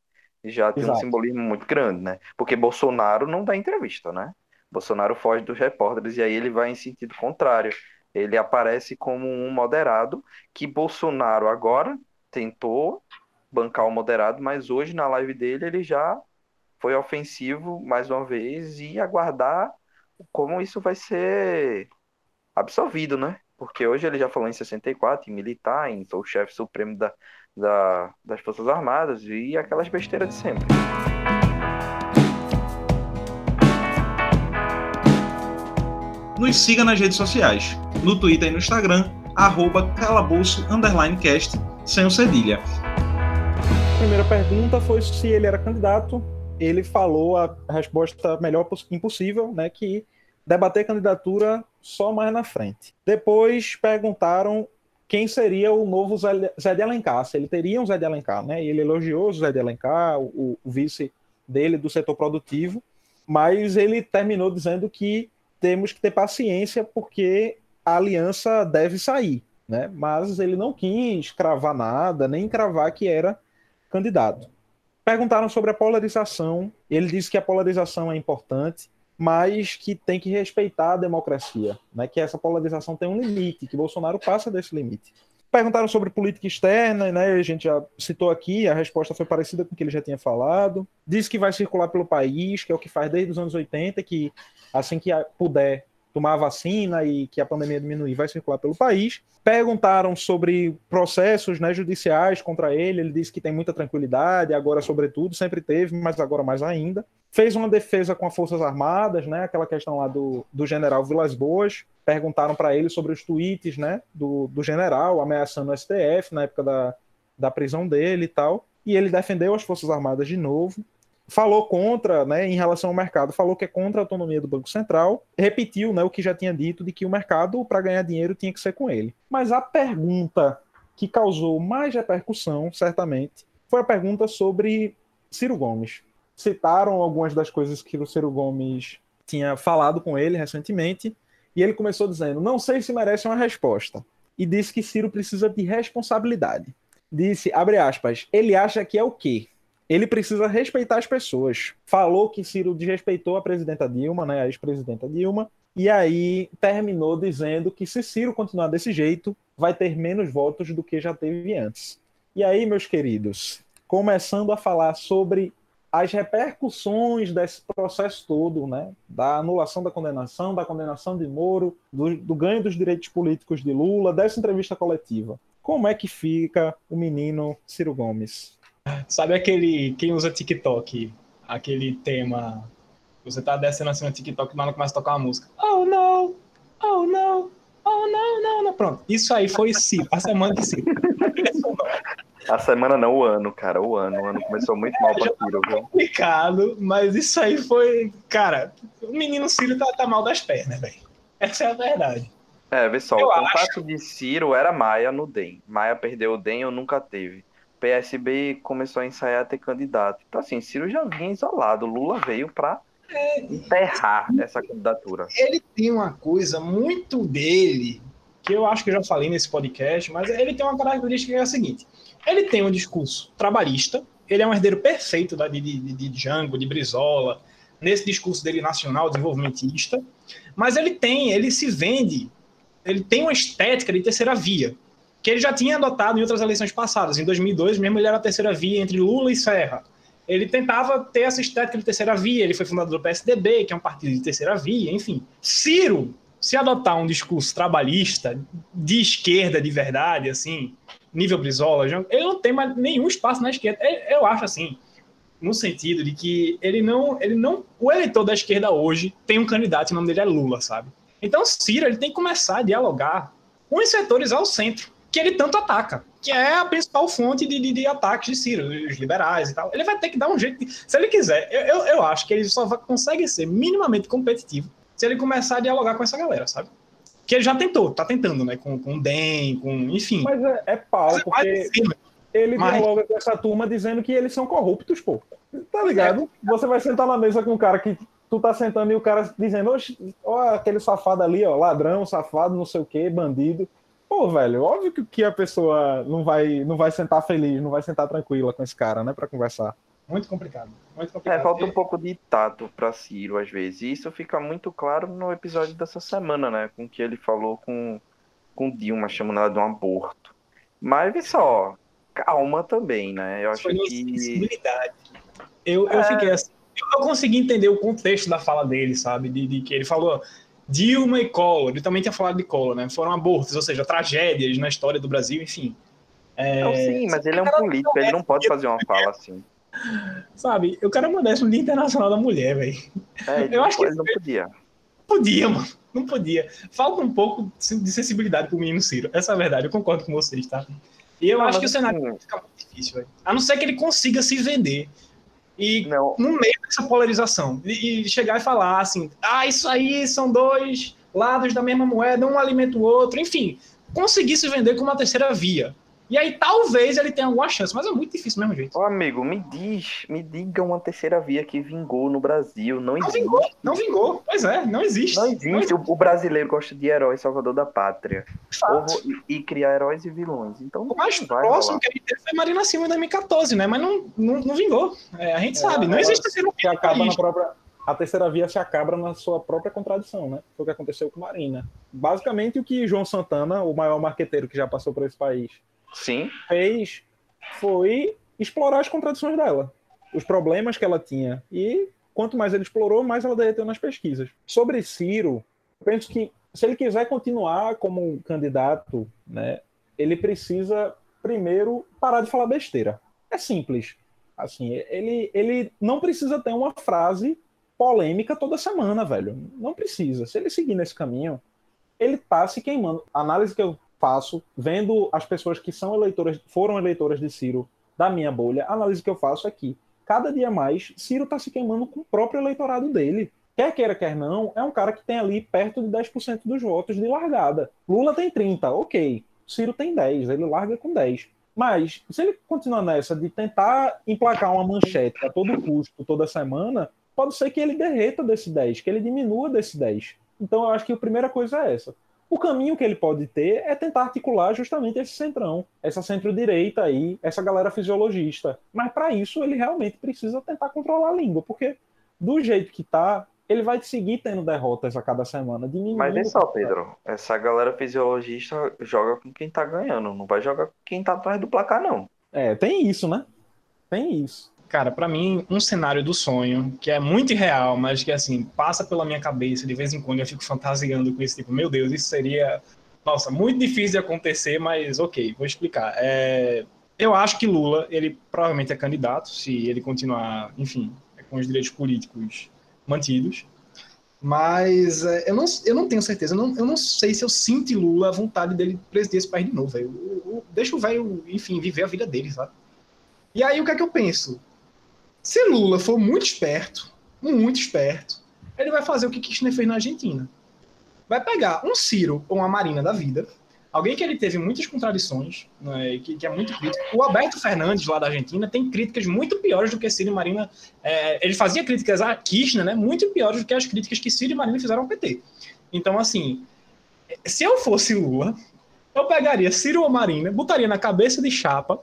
Já tem Exato. um simbolismo muito grande, né? Porque Bolsonaro não dá entrevista, né? Bolsonaro foge dos repórteres e aí ele vai em sentido contrário. Ele aparece como um moderado que Bolsonaro agora tentou bancar o moderado, mas hoje na live dele ele já foi ofensivo mais uma vez e aguardar como isso vai ser absorvido, né? Porque hoje ele já falou em 64, em militar, em sou o chefe supremo da, da, das Forças Armadas e aquelas besteiras de sempre. Nos siga nas redes sociais, no Twitter e no Instagram, arroba calabouço, cast, sem o cedilha. A primeira pergunta foi se ele era candidato ele falou a resposta melhor impossível, né, que debater candidatura só mais na frente. Depois perguntaram quem seria o novo Zé de Alencar, se ele teria um Zé de Alencar, né? E ele elogiou o Zé de Alencar, o, o vice dele do setor produtivo, mas ele terminou dizendo que temos que ter paciência porque a aliança deve sair, né? Mas ele não quis cravar nada, nem cravar que era candidato. Perguntaram sobre a polarização, ele disse que a polarização é importante, mas que tem que respeitar a democracia, né? que essa polarização tem um limite, que Bolsonaro passa desse limite. Perguntaram sobre política externa, né? a gente já citou aqui, a resposta foi parecida com o que ele já tinha falado. Diz que vai circular pelo país, que é o que faz desde os anos 80, que assim que puder tomar a vacina e que a pandemia diminuir, vai circular pelo país. Perguntaram sobre processos né, judiciais contra ele, ele disse que tem muita tranquilidade, agora sobretudo, sempre teve, mas agora mais ainda. Fez uma defesa com as Forças Armadas, né, aquela questão lá do, do general Vilas Boas. Perguntaram para ele sobre os tweets né, do, do general ameaçando o STF na época da, da prisão dele e tal. E ele defendeu as Forças Armadas de novo falou contra, né, em relação ao mercado, falou que é contra a autonomia do Banco Central, repetiu né, o que já tinha dito de que o mercado, para ganhar dinheiro, tinha que ser com ele. Mas a pergunta que causou mais repercussão, certamente, foi a pergunta sobre Ciro Gomes. Citaram algumas das coisas que o Ciro Gomes tinha falado com ele recentemente, e ele começou dizendo: Não sei se merece uma resposta. E disse que Ciro precisa de responsabilidade. Disse, abre aspas, ele acha que é o quê? Ele precisa respeitar as pessoas. Falou que Ciro desrespeitou a presidenta Dilma, né, a ex-presidenta Dilma, e aí terminou dizendo que se Ciro continuar desse jeito, vai ter menos votos do que já teve antes. E aí, meus queridos, começando a falar sobre as repercussões desse processo todo, né, da anulação da condenação, da condenação de Moro, do, do ganho dos direitos políticos de Lula, dessa entrevista coletiva. Como é que fica o menino Ciro Gomes? Sabe aquele. Quem usa TikTok? Aquele tema. Você tá descendo assim no TikTok e nada começa a tocar uma música. Oh não! Oh não! Oh não, não, não. Pronto. Isso aí foi sim, a semana de sim. A semana não, o ano, cara. O ano. O ano começou muito mal pra Ciro, viu? complicado, mas isso aí foi. Cara, o menino Ciro tá, tá mal das pernas, velho. Essa é a verdade. É, vê só, Eu o contato acho... de Ciro era Maia no DEM. Maia perdeu o DEM ou nunca teve. PSB começou a ensaiar a ter candidato. Então, assim, Ciro já vinha isolado. Lula veio para é, enterrar essa candidatura. Ele tem uma coisa muito dele, que eu acho que eu já falei nesse podcast, mas ele tem uma característica que é a seguinte: ele tem um discurso trabalhista, ele é um herdeiro perfeito da, de, de, de Django, de Brizola, nesse discurso dele nacional, desenvolvimentista, mas ele tem, ele se vende, ele tem uma estética de terceira via que ele já tinha adotado em outras eleições passadas. Em 2002, mesmo ele era a terceira via entre Lula e Serra. Ele tentava ter essa estética de terceira via, ele foi fundador do PSDB, que é um partido de terceira via, enfim. Ciro, se adotar um discurso trabalhista, de esquerda de verdade, assim, nível Brizola, ele não tem mais nenhum espaço na esquerda. Eu acho assim, no sentido de que ele não, ele não, o eleitor da esquerda hoje tem um candidato, o nome dele é Lula, sabe? Então Ciro, ele tem que começar a dialogar com os setores ao centro que ele tanto ataca, que é a principal fonte de, de, de, ataques de Ciro, os liberais e tal. Ele vai ter que dar um jeito, de, se ele quiser. Eu, eu, eu acho que ele só vai, consegue ser minimamente competitivo se ele começar a dialogar com essa galera, sabe? Que ele já tentou, tá tentando, né? Com, com o DEM, com. Enfim. Mas é, é pau, porque ele mas... dialoga com essa turma dizendo que eles são corruptos, pô. Tá ligado? É. Você vai sentar na mesa com um cara que tu tá sentando e o cara dizendo, ó, aquele safado ali, ó, ladrão, safado, não sei o quê, bandido. Pô, velho, óbvio que a pessoa não vai, não vai sentar feliz, não vai sentar tranquila com esse cara, né, para conversar. Muito complicado. Muito complicado. É, falta um pouco de tato para Ciro, às vezes. E isso fica muito claro no episódio dessa semana, né? Com que ele falou com, com Dilma, chamando ela de um aborto. Mas, vê só, calma também, né? Eu acho Foi que. Eu, eu é... fiquei assim. Eu consegui entender o contexto da fala dele, sabe? De, de que ele falou Dilma e Collor, ele também tinha falado de Collor, né? Foram abortos, ou seja, tragédias na história do Brasil, enfim. É... Não, sim, mas ele é um político, ele não pode fazer uma fala assim. Sabe, eu quero mandar isso no Dia Internacional da Mulher, velho. É, eu acho que ele não podia. Podia, mano. Não podia. Falta um pouco de sensibilidade pro menino Ciro. Essa é a verdade, eu concordo com vocês, tá? E eu não, acho que o cenário assim... fica muito difícil, velho. A não ser que ele consiga se vender E não. no meio dessa polarização, e, e, chegar e falar assim, ah, isso aí são dois lados da mesma moeda, um alimenta o outro, enfim, conseguir se vender como uma terceira via. E aí talvez ele tenha alguma chance, mas é muito difícil mesmo jeito. Ô amigo, me diz, me diga uma terceira via que vingou no Brasil. Não, não vingou, não vingou. Pois é, não existe. Não existe. Não existe. O brasileiro gosta de herói salvador da pátria. Ou, e, e, criar heróis e vilões. Então, o mais próximo rolar. que ele teve foi Marina Silva em 2014, né? Mas não, não, não vingou. É, a gente é, sabe, não existe terceira via. Acaba na própria a terceira via se acaba na sua própria contradição, né? Foi o que aconteceu com Marina. Basicamente, o que João Santana, o maior marqueteiro que já passou por esse país, Sim. fez foi explorar as contradições dela, os problemas que ela tinha. E quanto mais ele explorou, mais ela derreteu nas pesquisas. Sobre Ciro, penso que se ele quiser continuar como um candidato, né, ele precisa primeiro parar de falar besteira. É simples. Assim, ele, ele não precisa ter uma frase polêmica toda semana, velho. Não precisa. Se ele seguir nesse caminho, ele tá se queimando. A análise que eu faço, vendo as pessoas que são eleitoras, foram eleitoras de Ciro da minha bolha, a análise que eu faço é que cada dia mais Ciro está se queimando com o próprio eleitorado dele. Quer queira, quer não, é um cara que tem ali perto de 10% dos votos de largada. Lula tem 30, ok. Ciro tem 10, ele larga com 10. Mas, se ele continuar nessa de tentar emplacar uma manchete a todo custo, toda semana, pode ser que ele derreta desse 10, que ele diminua desse 10. Então, eu acho que a primeira coisa é essa. O caminho que ele pode ter é tentar articular justamente esse centrão, essa centro-direita aí, essa galera fisiologista. Mas para isso ele realmente precisa tentar controlar a língua, porque do jeito que tá, ele vai seguir tendo derrotas a cada semana, diminuindo. Mas nem só, Pedro. Essa galera fisiologista joga com quem tá ganhando, não vai jogar com quem tá atrás do placar, não. É, tem isso, né? Tem isso. Cara, para mim, um cenário do sonho, que é muito irreal, mas que, assim, passa pela minha cabeça de vez em quando eu fico fantasiando com esse tipo, meu Deus, isso seria, nossa, muito difícil de acontecer, mas ok, vou explicar. É, eu acho que Lula, ele provavelmente é candidato, se ele continuar, enfim, com os direitos políticos mantidos. Mas é, eu, não, eu não tenho certeza, eu não, eu não sei se eu sinto Lula a vontade dele presidir esse país de novo. Eu, eu, deixa o velho, enfim, viver a vida dele, sabe? E aí o que é que eu penso? Se Lula for muito esperto, muito esperto, ele vai fazer o que Kirchner fez na Argentina. Vai pegar um Ciro ou uma Marina da vida, alguém que ele teve muitas contradições, né, que, que, é muito crítico. O Alberto Fernandes, lá da Argentina, tem críticas muito piores do que Ciro e Marina. É, ele fazia críticas a Kirchner, né, muito piores do que as críticas que Ciro e Marina fizeram ao PT. Então, assim, se eu fosse Lula, eu pegaria Ciro ou Marina, botaria na cabeça de chapa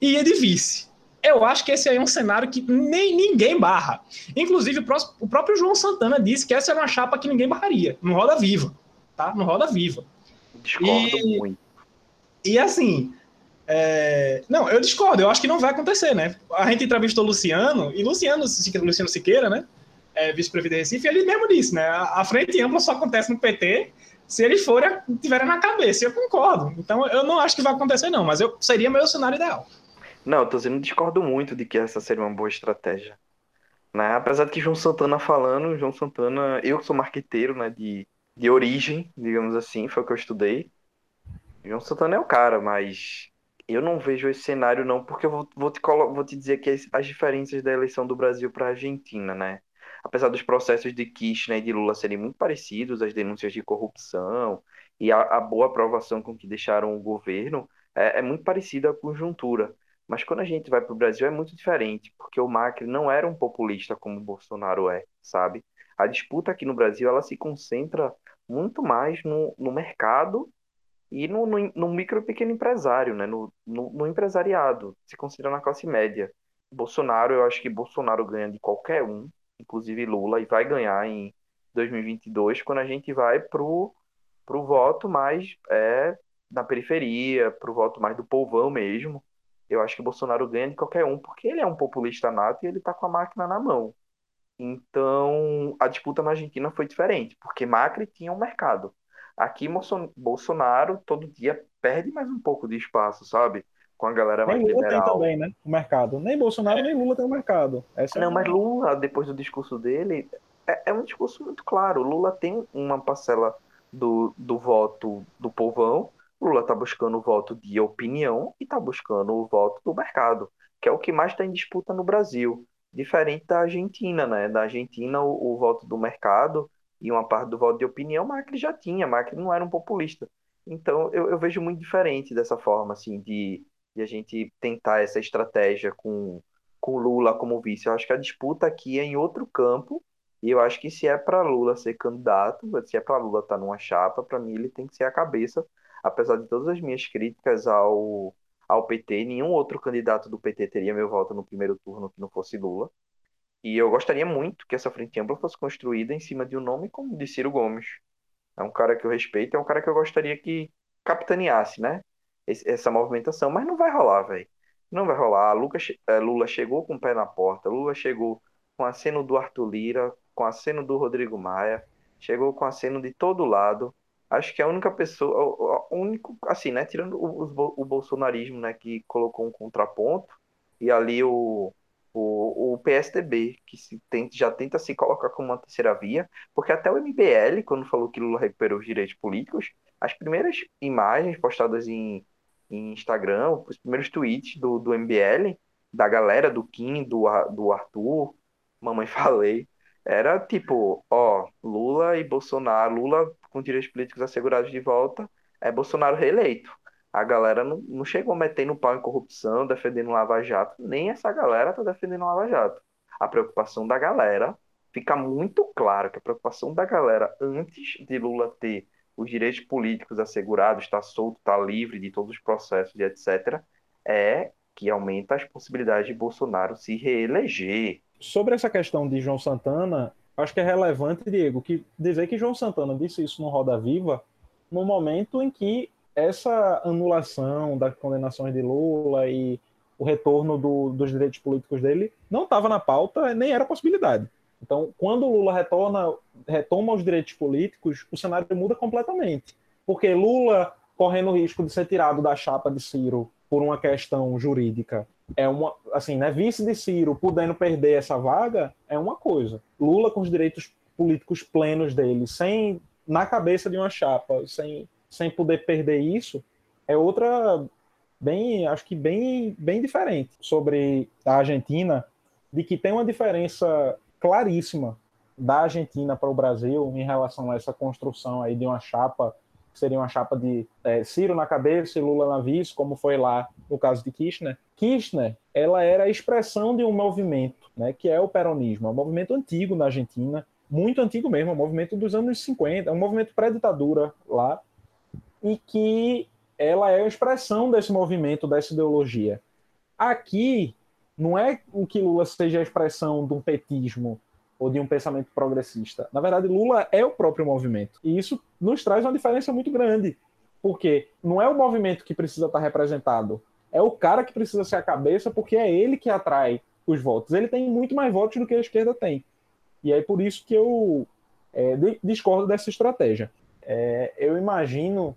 e ia de vice. Eu acho que esse aí é um cenário que nem ninguém barra. Inclusive, o, próximo, o próprio João Santana disse que essa era uma chapa que ninguém barraria. No Roda Viva. Tá? No Roda Viva. Discordo e, muito. E assim. É... Não, eu discordo, eu acho que não vai acontecer, né? A gente entrevistou o Luciano, e Luciano, Luciano Siqueira, né? É, vice-prefeito de Recife, ele mesmo disse, né? A frente ampla só acontece no PT se eles forem, tiverem na cabeça. Eu concordo. Então, eu não acho que vai acontecer, não, mas eu, seria meu cenário ideal. Não, eu tô dizendo, discordo muito de que essa seria uma boa estratégia. Né? Apesar de que João Santana falando, João Santana, eu sou marqueteiro, né, de, de origem, digamos assim, foi o que eu estudei. João Santana é o cara, mas eu não vejo esse cenário não, porque eu vou, vou, te, vou te dizer que as, as diferenças da eleição do Brasil para a Argentina, né? Apesar dos processos de Kirchner e de Lula serem muito parecidos, as denúncias de corrupção e a, a boa aprovação com que deixaram o governo, é, é muito parecida a conjuntura. Mas quando a gente vai para o Brasil é muito diferente, porque o Macri não era um populista como o Bolsonaro é, sabe? A disputa aqui no Brasil ela se concentra muito mais no, no mercado e no, no, no, micro e pequeno empresário, né? No, no, no, empresariado, se concentra na classe média. Bolsonaro, eu acho que Bolsonaro ganha de qualquer um, inclusive Lula, e vai ganhar em 2022, quando a gente vai pro, pro voto mais é, na periferia, pro voto mais do povão mesmo, eu acho que Bolsonaro ganha de qualquer um, porque ele é um populista nato e ele está com a máquina na mão. Então, a disputa na Argentina foi diferente, porque Macri tinha um mercado. Aqui, Bolsonaro todo dia perde mais um pouco de espaço, sabe? Com a galera mais nem Lula liberal. tem também, né? O mercado. Nem Bolsonaro, nem Lula tem o mercado. Essa Não, é mas Lula, depois do discurso dele, é, é um discurso muito claro. Lula tem uma parcela do, do voto do povão, Lula está buscando o voto de opinião e está buscando o voto do mercado, que é o que mais está em disputa no Brasil. diferente da Argentina, né? Da Argentina, o, o voto do mercado e uma parte do voto de opinião, Macri já tinha, Macri não era um populista. Então, eu, eu vejo muito diferente dessa forma, assim, de, de a gente tentar essa estratégia com, com Lula como vice. Eu acho que a disputa aqui é em outro campo, e eu acho que se é para Lula ser candidato, se é para Lula estar tá numa chapa, para mim ele tem que ser a cabeça, apesar de todas as minhas críticas ao, ao PT, nenhum outro candidato do PT teria meu voto no primeiro turno que não fosse Lula. E eu gostaria muito que essa frente ampla fosse construída em cima de um nome como de Ciro Gomes. É um cara que eu respeito, é um cara que eu gostaria que capitaneasse, né? Essa movimentação, mas não vai rolar, velho. Não vai rolar. Lucas, é, Lula chegou com o pé na porta, Lula chegou com aceno do Arthur Lira, com aceno do Rodrigo Maia, chegou com aceno de todo lado. Acho que a única pessoa, o único, assim, né, tirando o, o bolsonarismo, né, que colocou um contraponto, e ali o, o, o PSDB, que se tenta, já tenta se colocar como uma terceira via, porque até o MBL, quando falou que Lula recuperou os direitos políticos, as primeiras imagens postadas em, em Instagram, os primeiros tweets do, do MBL, da galera, do Kim, do, do Arthur, mamãe falei, era tipo, ó, Lula e Bolsonaro, Lula com direitos políticos assegurados de volta, é Bolsonaro reeleito a galera não, não chegou metendo pau em corrupção, defendendo Lava Jato, nem essa galera tá defendendo Lava Jato. A preocupação da galera fica muito claro que a preocupação da galera antes de Lula ter os direitos políticos assegurados, estar tá solto, estar tá livre de todos os processos e etc., é que aumenta as possibilidades de Bolsonaro se reeleger. Sobre essa questão de João Santana, acho que é relevante, Diego, que dizer que João Santana disse isso no Roda Viva no momento em que essa anulação das condenações de Lula e o retorno do, dos direitos políticos dele não estava na pauta, nem era possibilidade. Então, quando Lula retorna, retoma os direitos políticos, o cenário muda completamente. Porque Lula correndo o risco de ser tirado da chapa de Ciro por uma questão jurídica é uma assim, né, vice de Ciro podendo perder essa vaga é uma coisa. Lula com os direitos políticos plenos dele, sem na cabeça de uma chapa, sem sem poder perder isso, é outra bem, acho que bem, bem diferente sobre a Argentina, de que tem uma diferença claríssima da Argentina para o Brasil em relação a essa construção aí de uma chapa que seria uma chapa de é, Ciro na cabeça e Lula na vice, como foi lá no caso de Kirchner. Kirchner, ela era a expressão de um movimento, né, que é o peronismo, é um movimento antigo na Argentina, muito antigo mesmo, é um movimento dos anos 50, é um movimento pré-ditadura lá, e que ela é a expressão desse movimento, dessa ideologia. Aqui, não é o que Lula seja a expressão de um petismo ou de um pensamento progressista. Na verdade, Lula é o próprio movimento. E isso nos traz uma diferença muito grande. Porque não é o movimento que precisa estar representado, é o cara que precisa ser a cabeça, porque é ele que atrai os votos. Ele tem muito mais votos do que a esquerda tem. E é por isso que eu é, discordo dessa estratégia. É, eu imagino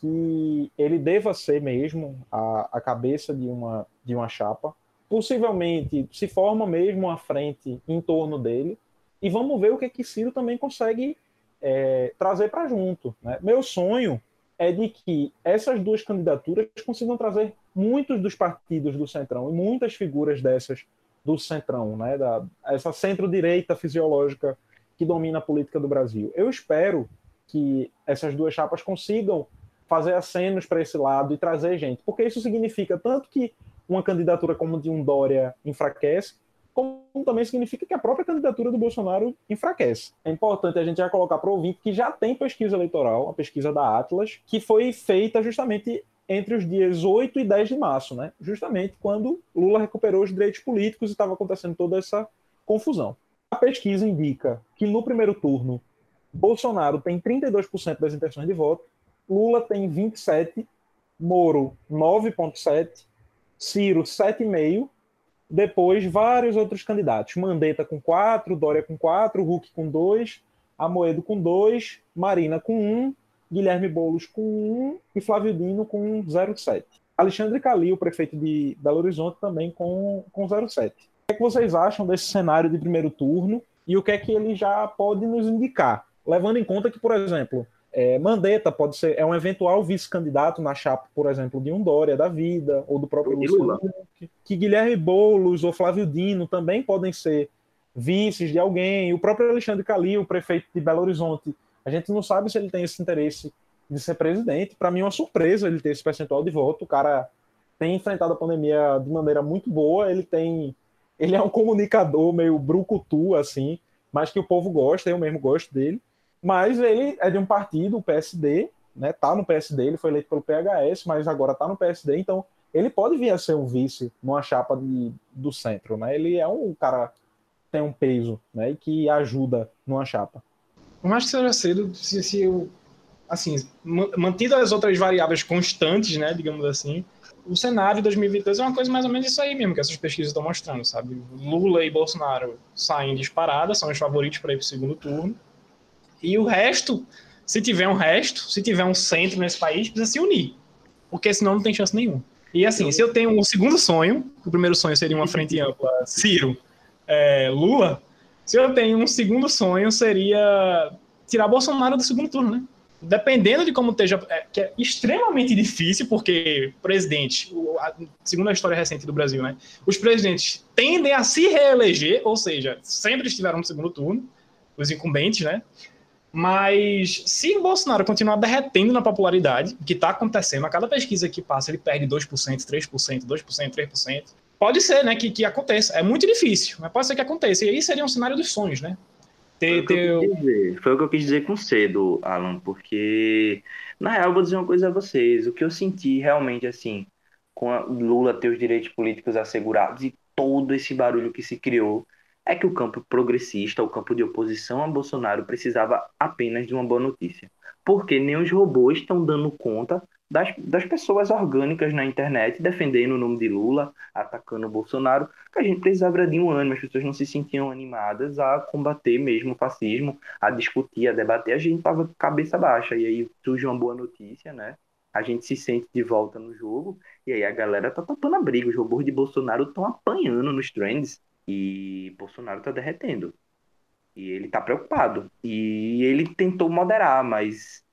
que ele deva ser mesmo a, a cabeça de uma, de uma chapa. Possivelmente se forma mesmo uma frente em torno dele. E vamos ver o que, que Ciro também consegue é, trazer para junto. Né? Meu sonho é de que essas duas candidaturas consigam trazer muitos dos partidos do Centrão e muitas figuras dessas do Centrão, né? da, essa centro-direita fisiológica que domina a política do Brasil. Eu espero que essas duas chapas consigam fazer acenos para esse lado e trazer gente, porque isso significa tanto que uma candidatura como de um Dória enfraquece, como também significa que a própria candidatura do Bolsonaro enfraquece. É importante a gente já colocar para o ouvinte que já tem pesquisa eleitoral, a pesquisa da Atlas, que foi feita justamente entre os dias 8 e 10 de março, né? justamente quando Lula recuperou os direitos políticos e estava acontecendo toda essa confusão. A pesquisa indica que no primeiro turno, Bolsonaro tem 32% das intenções de voto Lula tem 27, Moro 9,7, Ciro 7,5, depois vários outros candidatos. Mandetta com 4, Dória com 4, Huck com 2, Amoedo com 2, Marina com 1, Guilherme Boulos com 1 e Flávio Dino com 0,7. Alexandre Calil, prefeito de Belo Horizonte, também com, com 0,7. O que, é que vocês acham desse cenário de primeiro turno e o que é que ele já pode nos indicar? Levando em conta que, por exemplo, É, Mandetta pode ser é um eventual vice-candidato na chapa, por exemplo, de um Dória da vida, ou do próprio Lula. Que Guilherme Boulos ou Flávio Dino também podem ser vices de alguém. O próprio Alexandre Calil, prefeito de Belo Horizonte, a gente não sabe se ele tem esse interesse de ser presidente. Para mim é uma surpresa ele ter esse percentual de voto. O cara tem enfrentado a pandemia de maneira muito boa, ele tem ele é um comunicador meio brucutu assim, mas que o povo gosta, eu mesmo gosto dele. Mas ele é de um partido, o PSD, né? Tá no PSD, ele foi eleito pelo PHS, mas agora tá no PSD, então ele pode vir a ser um vice numa chapa de, do centro, né? Ele é um cara tem um peso, né? E que ajuda numa chapa. Por mais que seja cedo, se, se eu, assim, mantido as outras variáveis constantes, né? Digamos assim, o cenário de 2022 é uma coisa mais ou menos isso aí mesmo que essas pesquisas estão mostrando, sabe? Lula e Bolsonaro saem disparadas, são os favoritos para ir para o segundo turno. E o resto, se tiver um resto, se tiver um centro nesse país, precisa se unir. Porque senão não tem chance nenhuma. E assim, se eu tenho um segundo sonho, o primeiro sonho seria uma frente ampla Ciro, é, Lula, se eu tenho um segundo sonho seria tirar Bolsonaro do segundo turno, né? Dependendo de como esteja, é, que é extremamente difícil, porque presidente, segundo a história recente do Brasil, né? Os presidentes tendem a se reeleger, ou seja, sempre estiveram no segundo turno, os incumbentes, né? Mas se o Bolsonaro continuar derretendo na popularidade, o que está acontecendo, a cada pesquisa que passa ele perde 2%, 3%, 2%, 3%. Pode ser, né, que, que aconteça. É muito difícil, mas pode ser que aconteça. E aí seria um cenário dos sonhos, né? Ter, foi, o ter... foi, o que eu quis dizer com cedo, Alan, porque, na real, eu vou dizer uma coisa a vocês. O que eu senti realmente, assim, com a Lula ter os direitos políticos assegurados e todo esse barulho que se criou, é que o campo progressista, o campo de oposição a Bolsonaro, precisava apenas de uma boa notícia. Porque nem os robôs estão dando conta das, das pessoas orgânicas na internet defendendo o nome de Lula, atacando o Bolsonaro, que a gente precisava de um ano, as pessoas não se sentiam animadas a combater mesmo o fascismo, a discutir, a debater, a gente estava cabeça baixa. E aí surge uma boa notícia, né? A gente se sente de volta no jogo, e aí a galera tá topando a briga. Os robôs de Bolsonaro estão apanhando nos trends e Bolsonaro está derretendo. E ele está preocupado. E ele tentou moderar, mas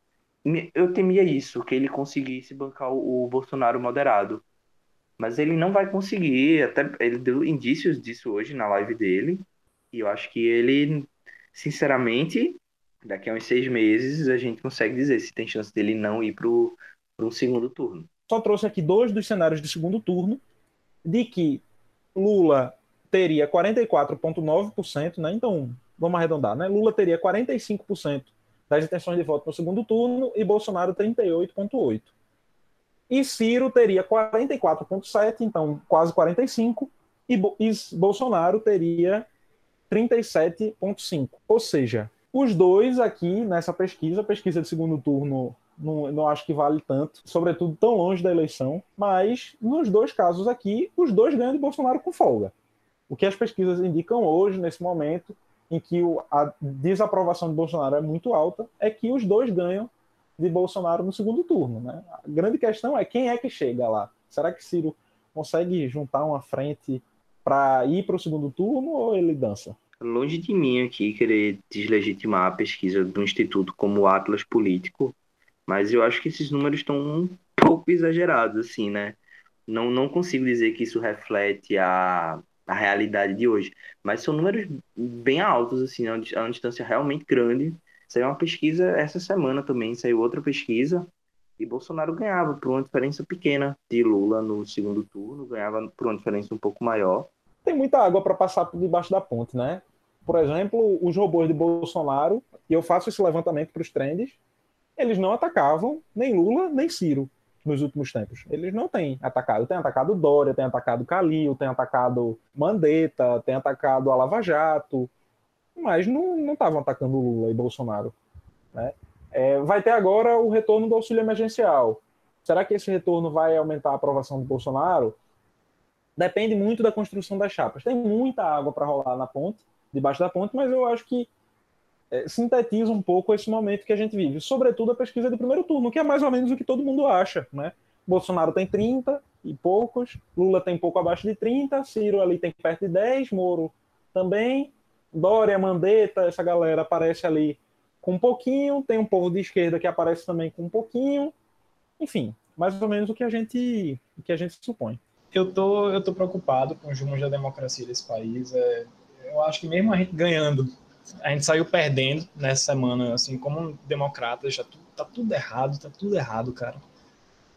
eu temia isso, que ele conseguisse bancar o, Bolsonaro moderado. Mas ele não vai conseguir, até ele deu indícios disso hoje na live dele. E eu acho que ele, sinceramente, daqui a uns seis meses a gente consegue dizer se tem chance dele não ir para um segundo turno. Só trouxe aqui dois dos cenários de segundo turno, de que Lula teria 44,9%, né? Então, vamos arredondar, né? Lula teria 45% das intenções de voto no segundo turno e Bolsonaro 38,8%. E Ciro teria 44,7%, então quase 45%, e, Bo e Bolsonaro teria 37,5%. Ou seja, os dois aqui nessa pesquisa, pesquisa de segundo turno não, não acho que vale tanto, sobretudo tão longe da eleição, mas nos dois casos aqui, os dois ganham de Bolsonaro com folga. O que as pesquisas indicam hoje, nesse momento, em que a desaprovação de Bolsonaro é muito alta, é que os dois ganham de Bolsonaro no segundo turno. Né? A grande questão é quem é que chega lá. Será que Ciro consegue juntar uma frente para ir para o segundo turno ou ele dança? Longe de mim aqui querer deslegitimar a pesquisa do instituto como Atlas Político, mas eu acho que esses números estão um pouco exagerados, assim, né? Não, não consigo dizer que isso reflete a a realidade de hoje. Mas são números bem altos, assim, é é uma distância realmente grande. Saiu uma pesquisa essa semana também, saiu outra pesquisa, e Bolsonaro ganhava por uma diferença pequena de Lula no segundo turno, ganhava por uma diferença um pouco maior. Tem muita água para passar por debaixo da ponte, né? Por exemplo, os robôs de Bolsonaro, e eu faço esse levantamento para os trends, eles não atacavam nem Lula nem Ciro nos últimos tempos. Eles não têm atacado. Tem atacado Dória, tem atacado Calil, tem atacado Mandetta, tem atacado a Lava Jato, mas não estavam atacando Lula e Bolsonaro. Né? É, vai ter agora o retorno do auxílio emergencial. Será que esse retorno vai aumentar a aprovação do Bolsonaro? Depende muito da construção das chapas. Tem muita água para rolar na ponte, debaixo da ponte, mas eu acho que é, sintetiza um pouco esse momento que a gente vive, sobretudo a pesquisa de primeiro turno, que é mais ou menos o que todo mundo acha, né? Bolsonaro tem 30 e poucos, Lula tem pouco abaixo de 30, Ciro ali tem perto de 10, Moro também, Dória, Mandetta, essa galera aparece ali com um pouquinho, tem um povo de esquerda que aparece também com um pouquinho. Enfim, mais ou menos o que a gente, o que a gente supõe. Eu tô, eu tô preocupado com os rumos da democracia desse país. É, eu acho que mesmo a gente ganhando, a gente saiu perdendo nessa semana, assim, como democrata, já tá tudo errado, tá tudo errado, cara.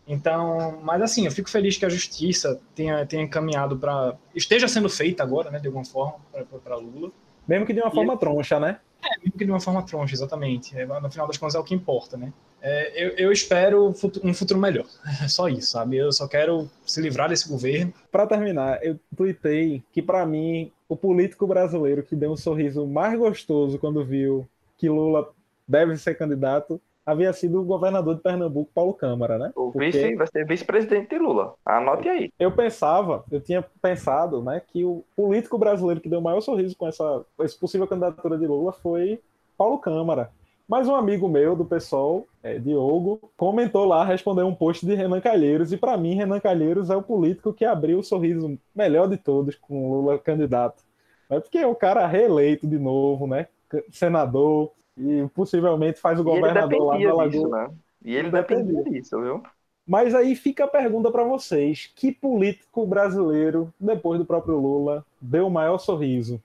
Então, mas assim, eu fico feliz que a justiça tenha, tenha encaminhado para. esteja sendo feita agora, né, de alguma forma, para Lula. Mesmo que de uma e forma troncha, né? É, mesmo que de uma forma troncha, exatamente. É, no final das contas é o que importa, né? É, eu, eu, espero um futuro melhor. É só isso, sabe? Eu só quero se livrar desse governo. Para terminar, eu tuitei que, para mim, o político brasileiro que deu um sorriso mais gostoso quando viu que Lula deve ser candidato havia sido o governador de Pernambuco, Paulo Câmara, né? O Porque vice vai ser vice-presidente de Lula. Anote aí. Eu pensava, eu tinha pensado, né, que o político brasileiro que deu o maior sorriso com essa, essa possível candidatura de Lula foi Paulo Câmara. Mas um amigo meu do PSOL, é, Diogo, comentou lá, respondeu um post de Renan Calheiros, e para mim, Renan Calheiros é o político que abriu o sorriso melhor de todos com Lula candidato. É porque é o cara reeleito de novo, né? Senador, e possivelmente faz o governador lá na Lagoa. Né? E ele dependia disso, viu? Mas aí fica a pergunta para vocês: que político brasileiro, depois do próprio Lula, deu o maior sorriso?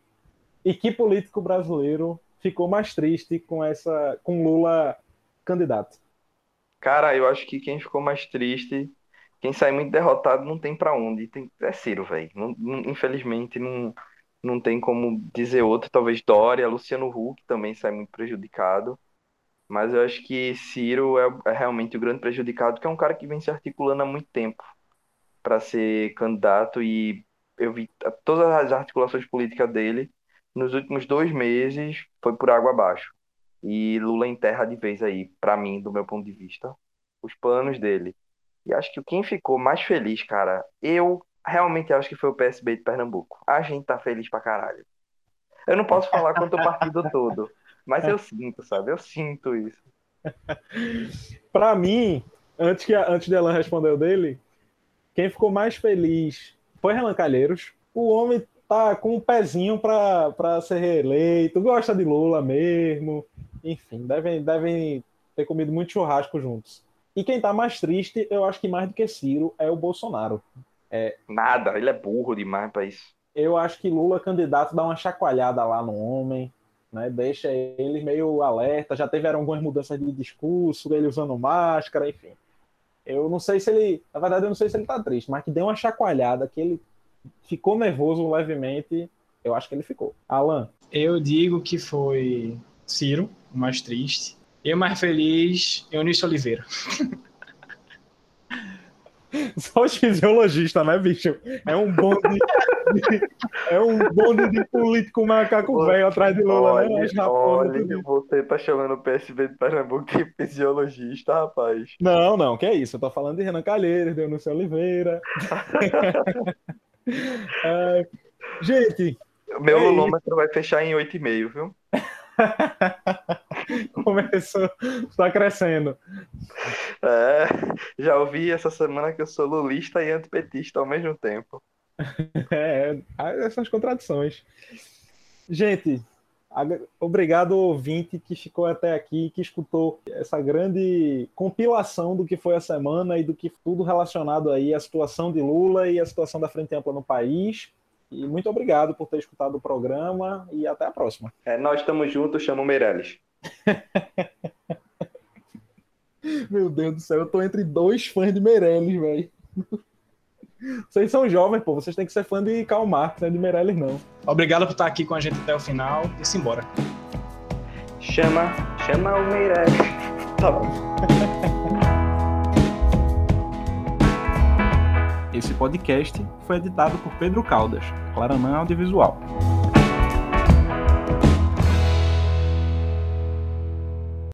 E que político brasileiro ficou mais triste com essa com Lula candidato? Cara, eu acho que quem ficou mais triste, quem sai muito derrotado, não tem para onde. Tem, é Ciro, velho. Infelizmente, não, não tem como dizer outro, talvez Dória, Luciano Huck também sai muito prejudicado. Mas eu acho que Ciro é, é realmente o grande prejudicado, que é um cara que vem se articulando há muito tempo para ser candidato e eu vi todas as articulações políticas dele nos últimos dois meses foi por água abaixo. E Lula enterra de vez aí, para mim, do meu ponto de vista, os planos dele. E acho que quem ficou mais feliz, cara, eu realmente acho que foi o PSB de Pernambuco. A gente tá feliz pra caralho. Eu não posso falar quanto o partido todo, mas eu sinto, sabe? Eu sinto isso. Para mim, antes que antes dela responder o dele, quem ficou mais feliz foi Renan Calheiros. O homem tá com um pezinho para ser reeleito, gosta de Lula mesmo. Enfim, devem, devem ter comido muito churrasco juntos. E quem tá mais triste, eu acho que mais do que Ciro, é o Bolsonaro. É, Nada, ele é burro demais para isso. Eu acho que Lula, candidato, dá uma chacoalhada lá no homem, né? deixa ele meio alerta. Já tiveram algumas mudanças de discurso, ele usando máscara, enfim. Eu não sei se ele. Na verdade, eu não sei se ele tá triste, mas que deu uma chacoalhada, que ele ficou nervoso levemente. Eu acho que ele ficou. Alan. Eu digo que foi Ciro, o mais triste. E o mais feliz, Eunício Oliveira. Só os fisiologistas, né, bicho? É um bonde. De, é um bonde de político macaco velho atrás de Lula, né? olha, né? Olha, você tá chamando o PSB de Pernambuco de fisiologista, rapaz. Não, não, que é isso. Eu tô falando de Renan Calheiros, de Eunice Oliveira. é, gente. Meu é lulômetro vai fechar em 8,5, viu? Começou, está crescendo. É, já ouvi essa semana que eu sou lulista e antipetista ao mesmo tempo. É, essas contradições. Gente, obrigado ouvinte que ficou até aqui, que escutou essa grande compilação do que foi a semana e do que tudo relacionado aí à situação de Lula e a situação da Frente Ampla no país. E muito obrigado por ter escutado o programa e até a próxima. É, nós estamos juntos, chamo Meirelles. Meu Deus do céu, eu tô entre dois fãs de Meirelles, velho. Vocês são jovens, pô. Vocês têm que ser fã de Karl Marx, não é de Meirelles, não. Obrigado por estar aqui com a gente até o final e se embora. Chama, chama o Meirelles. Tá bom. Esse podcast foi editado por Pedro Caldas, Claranã Audiovisual.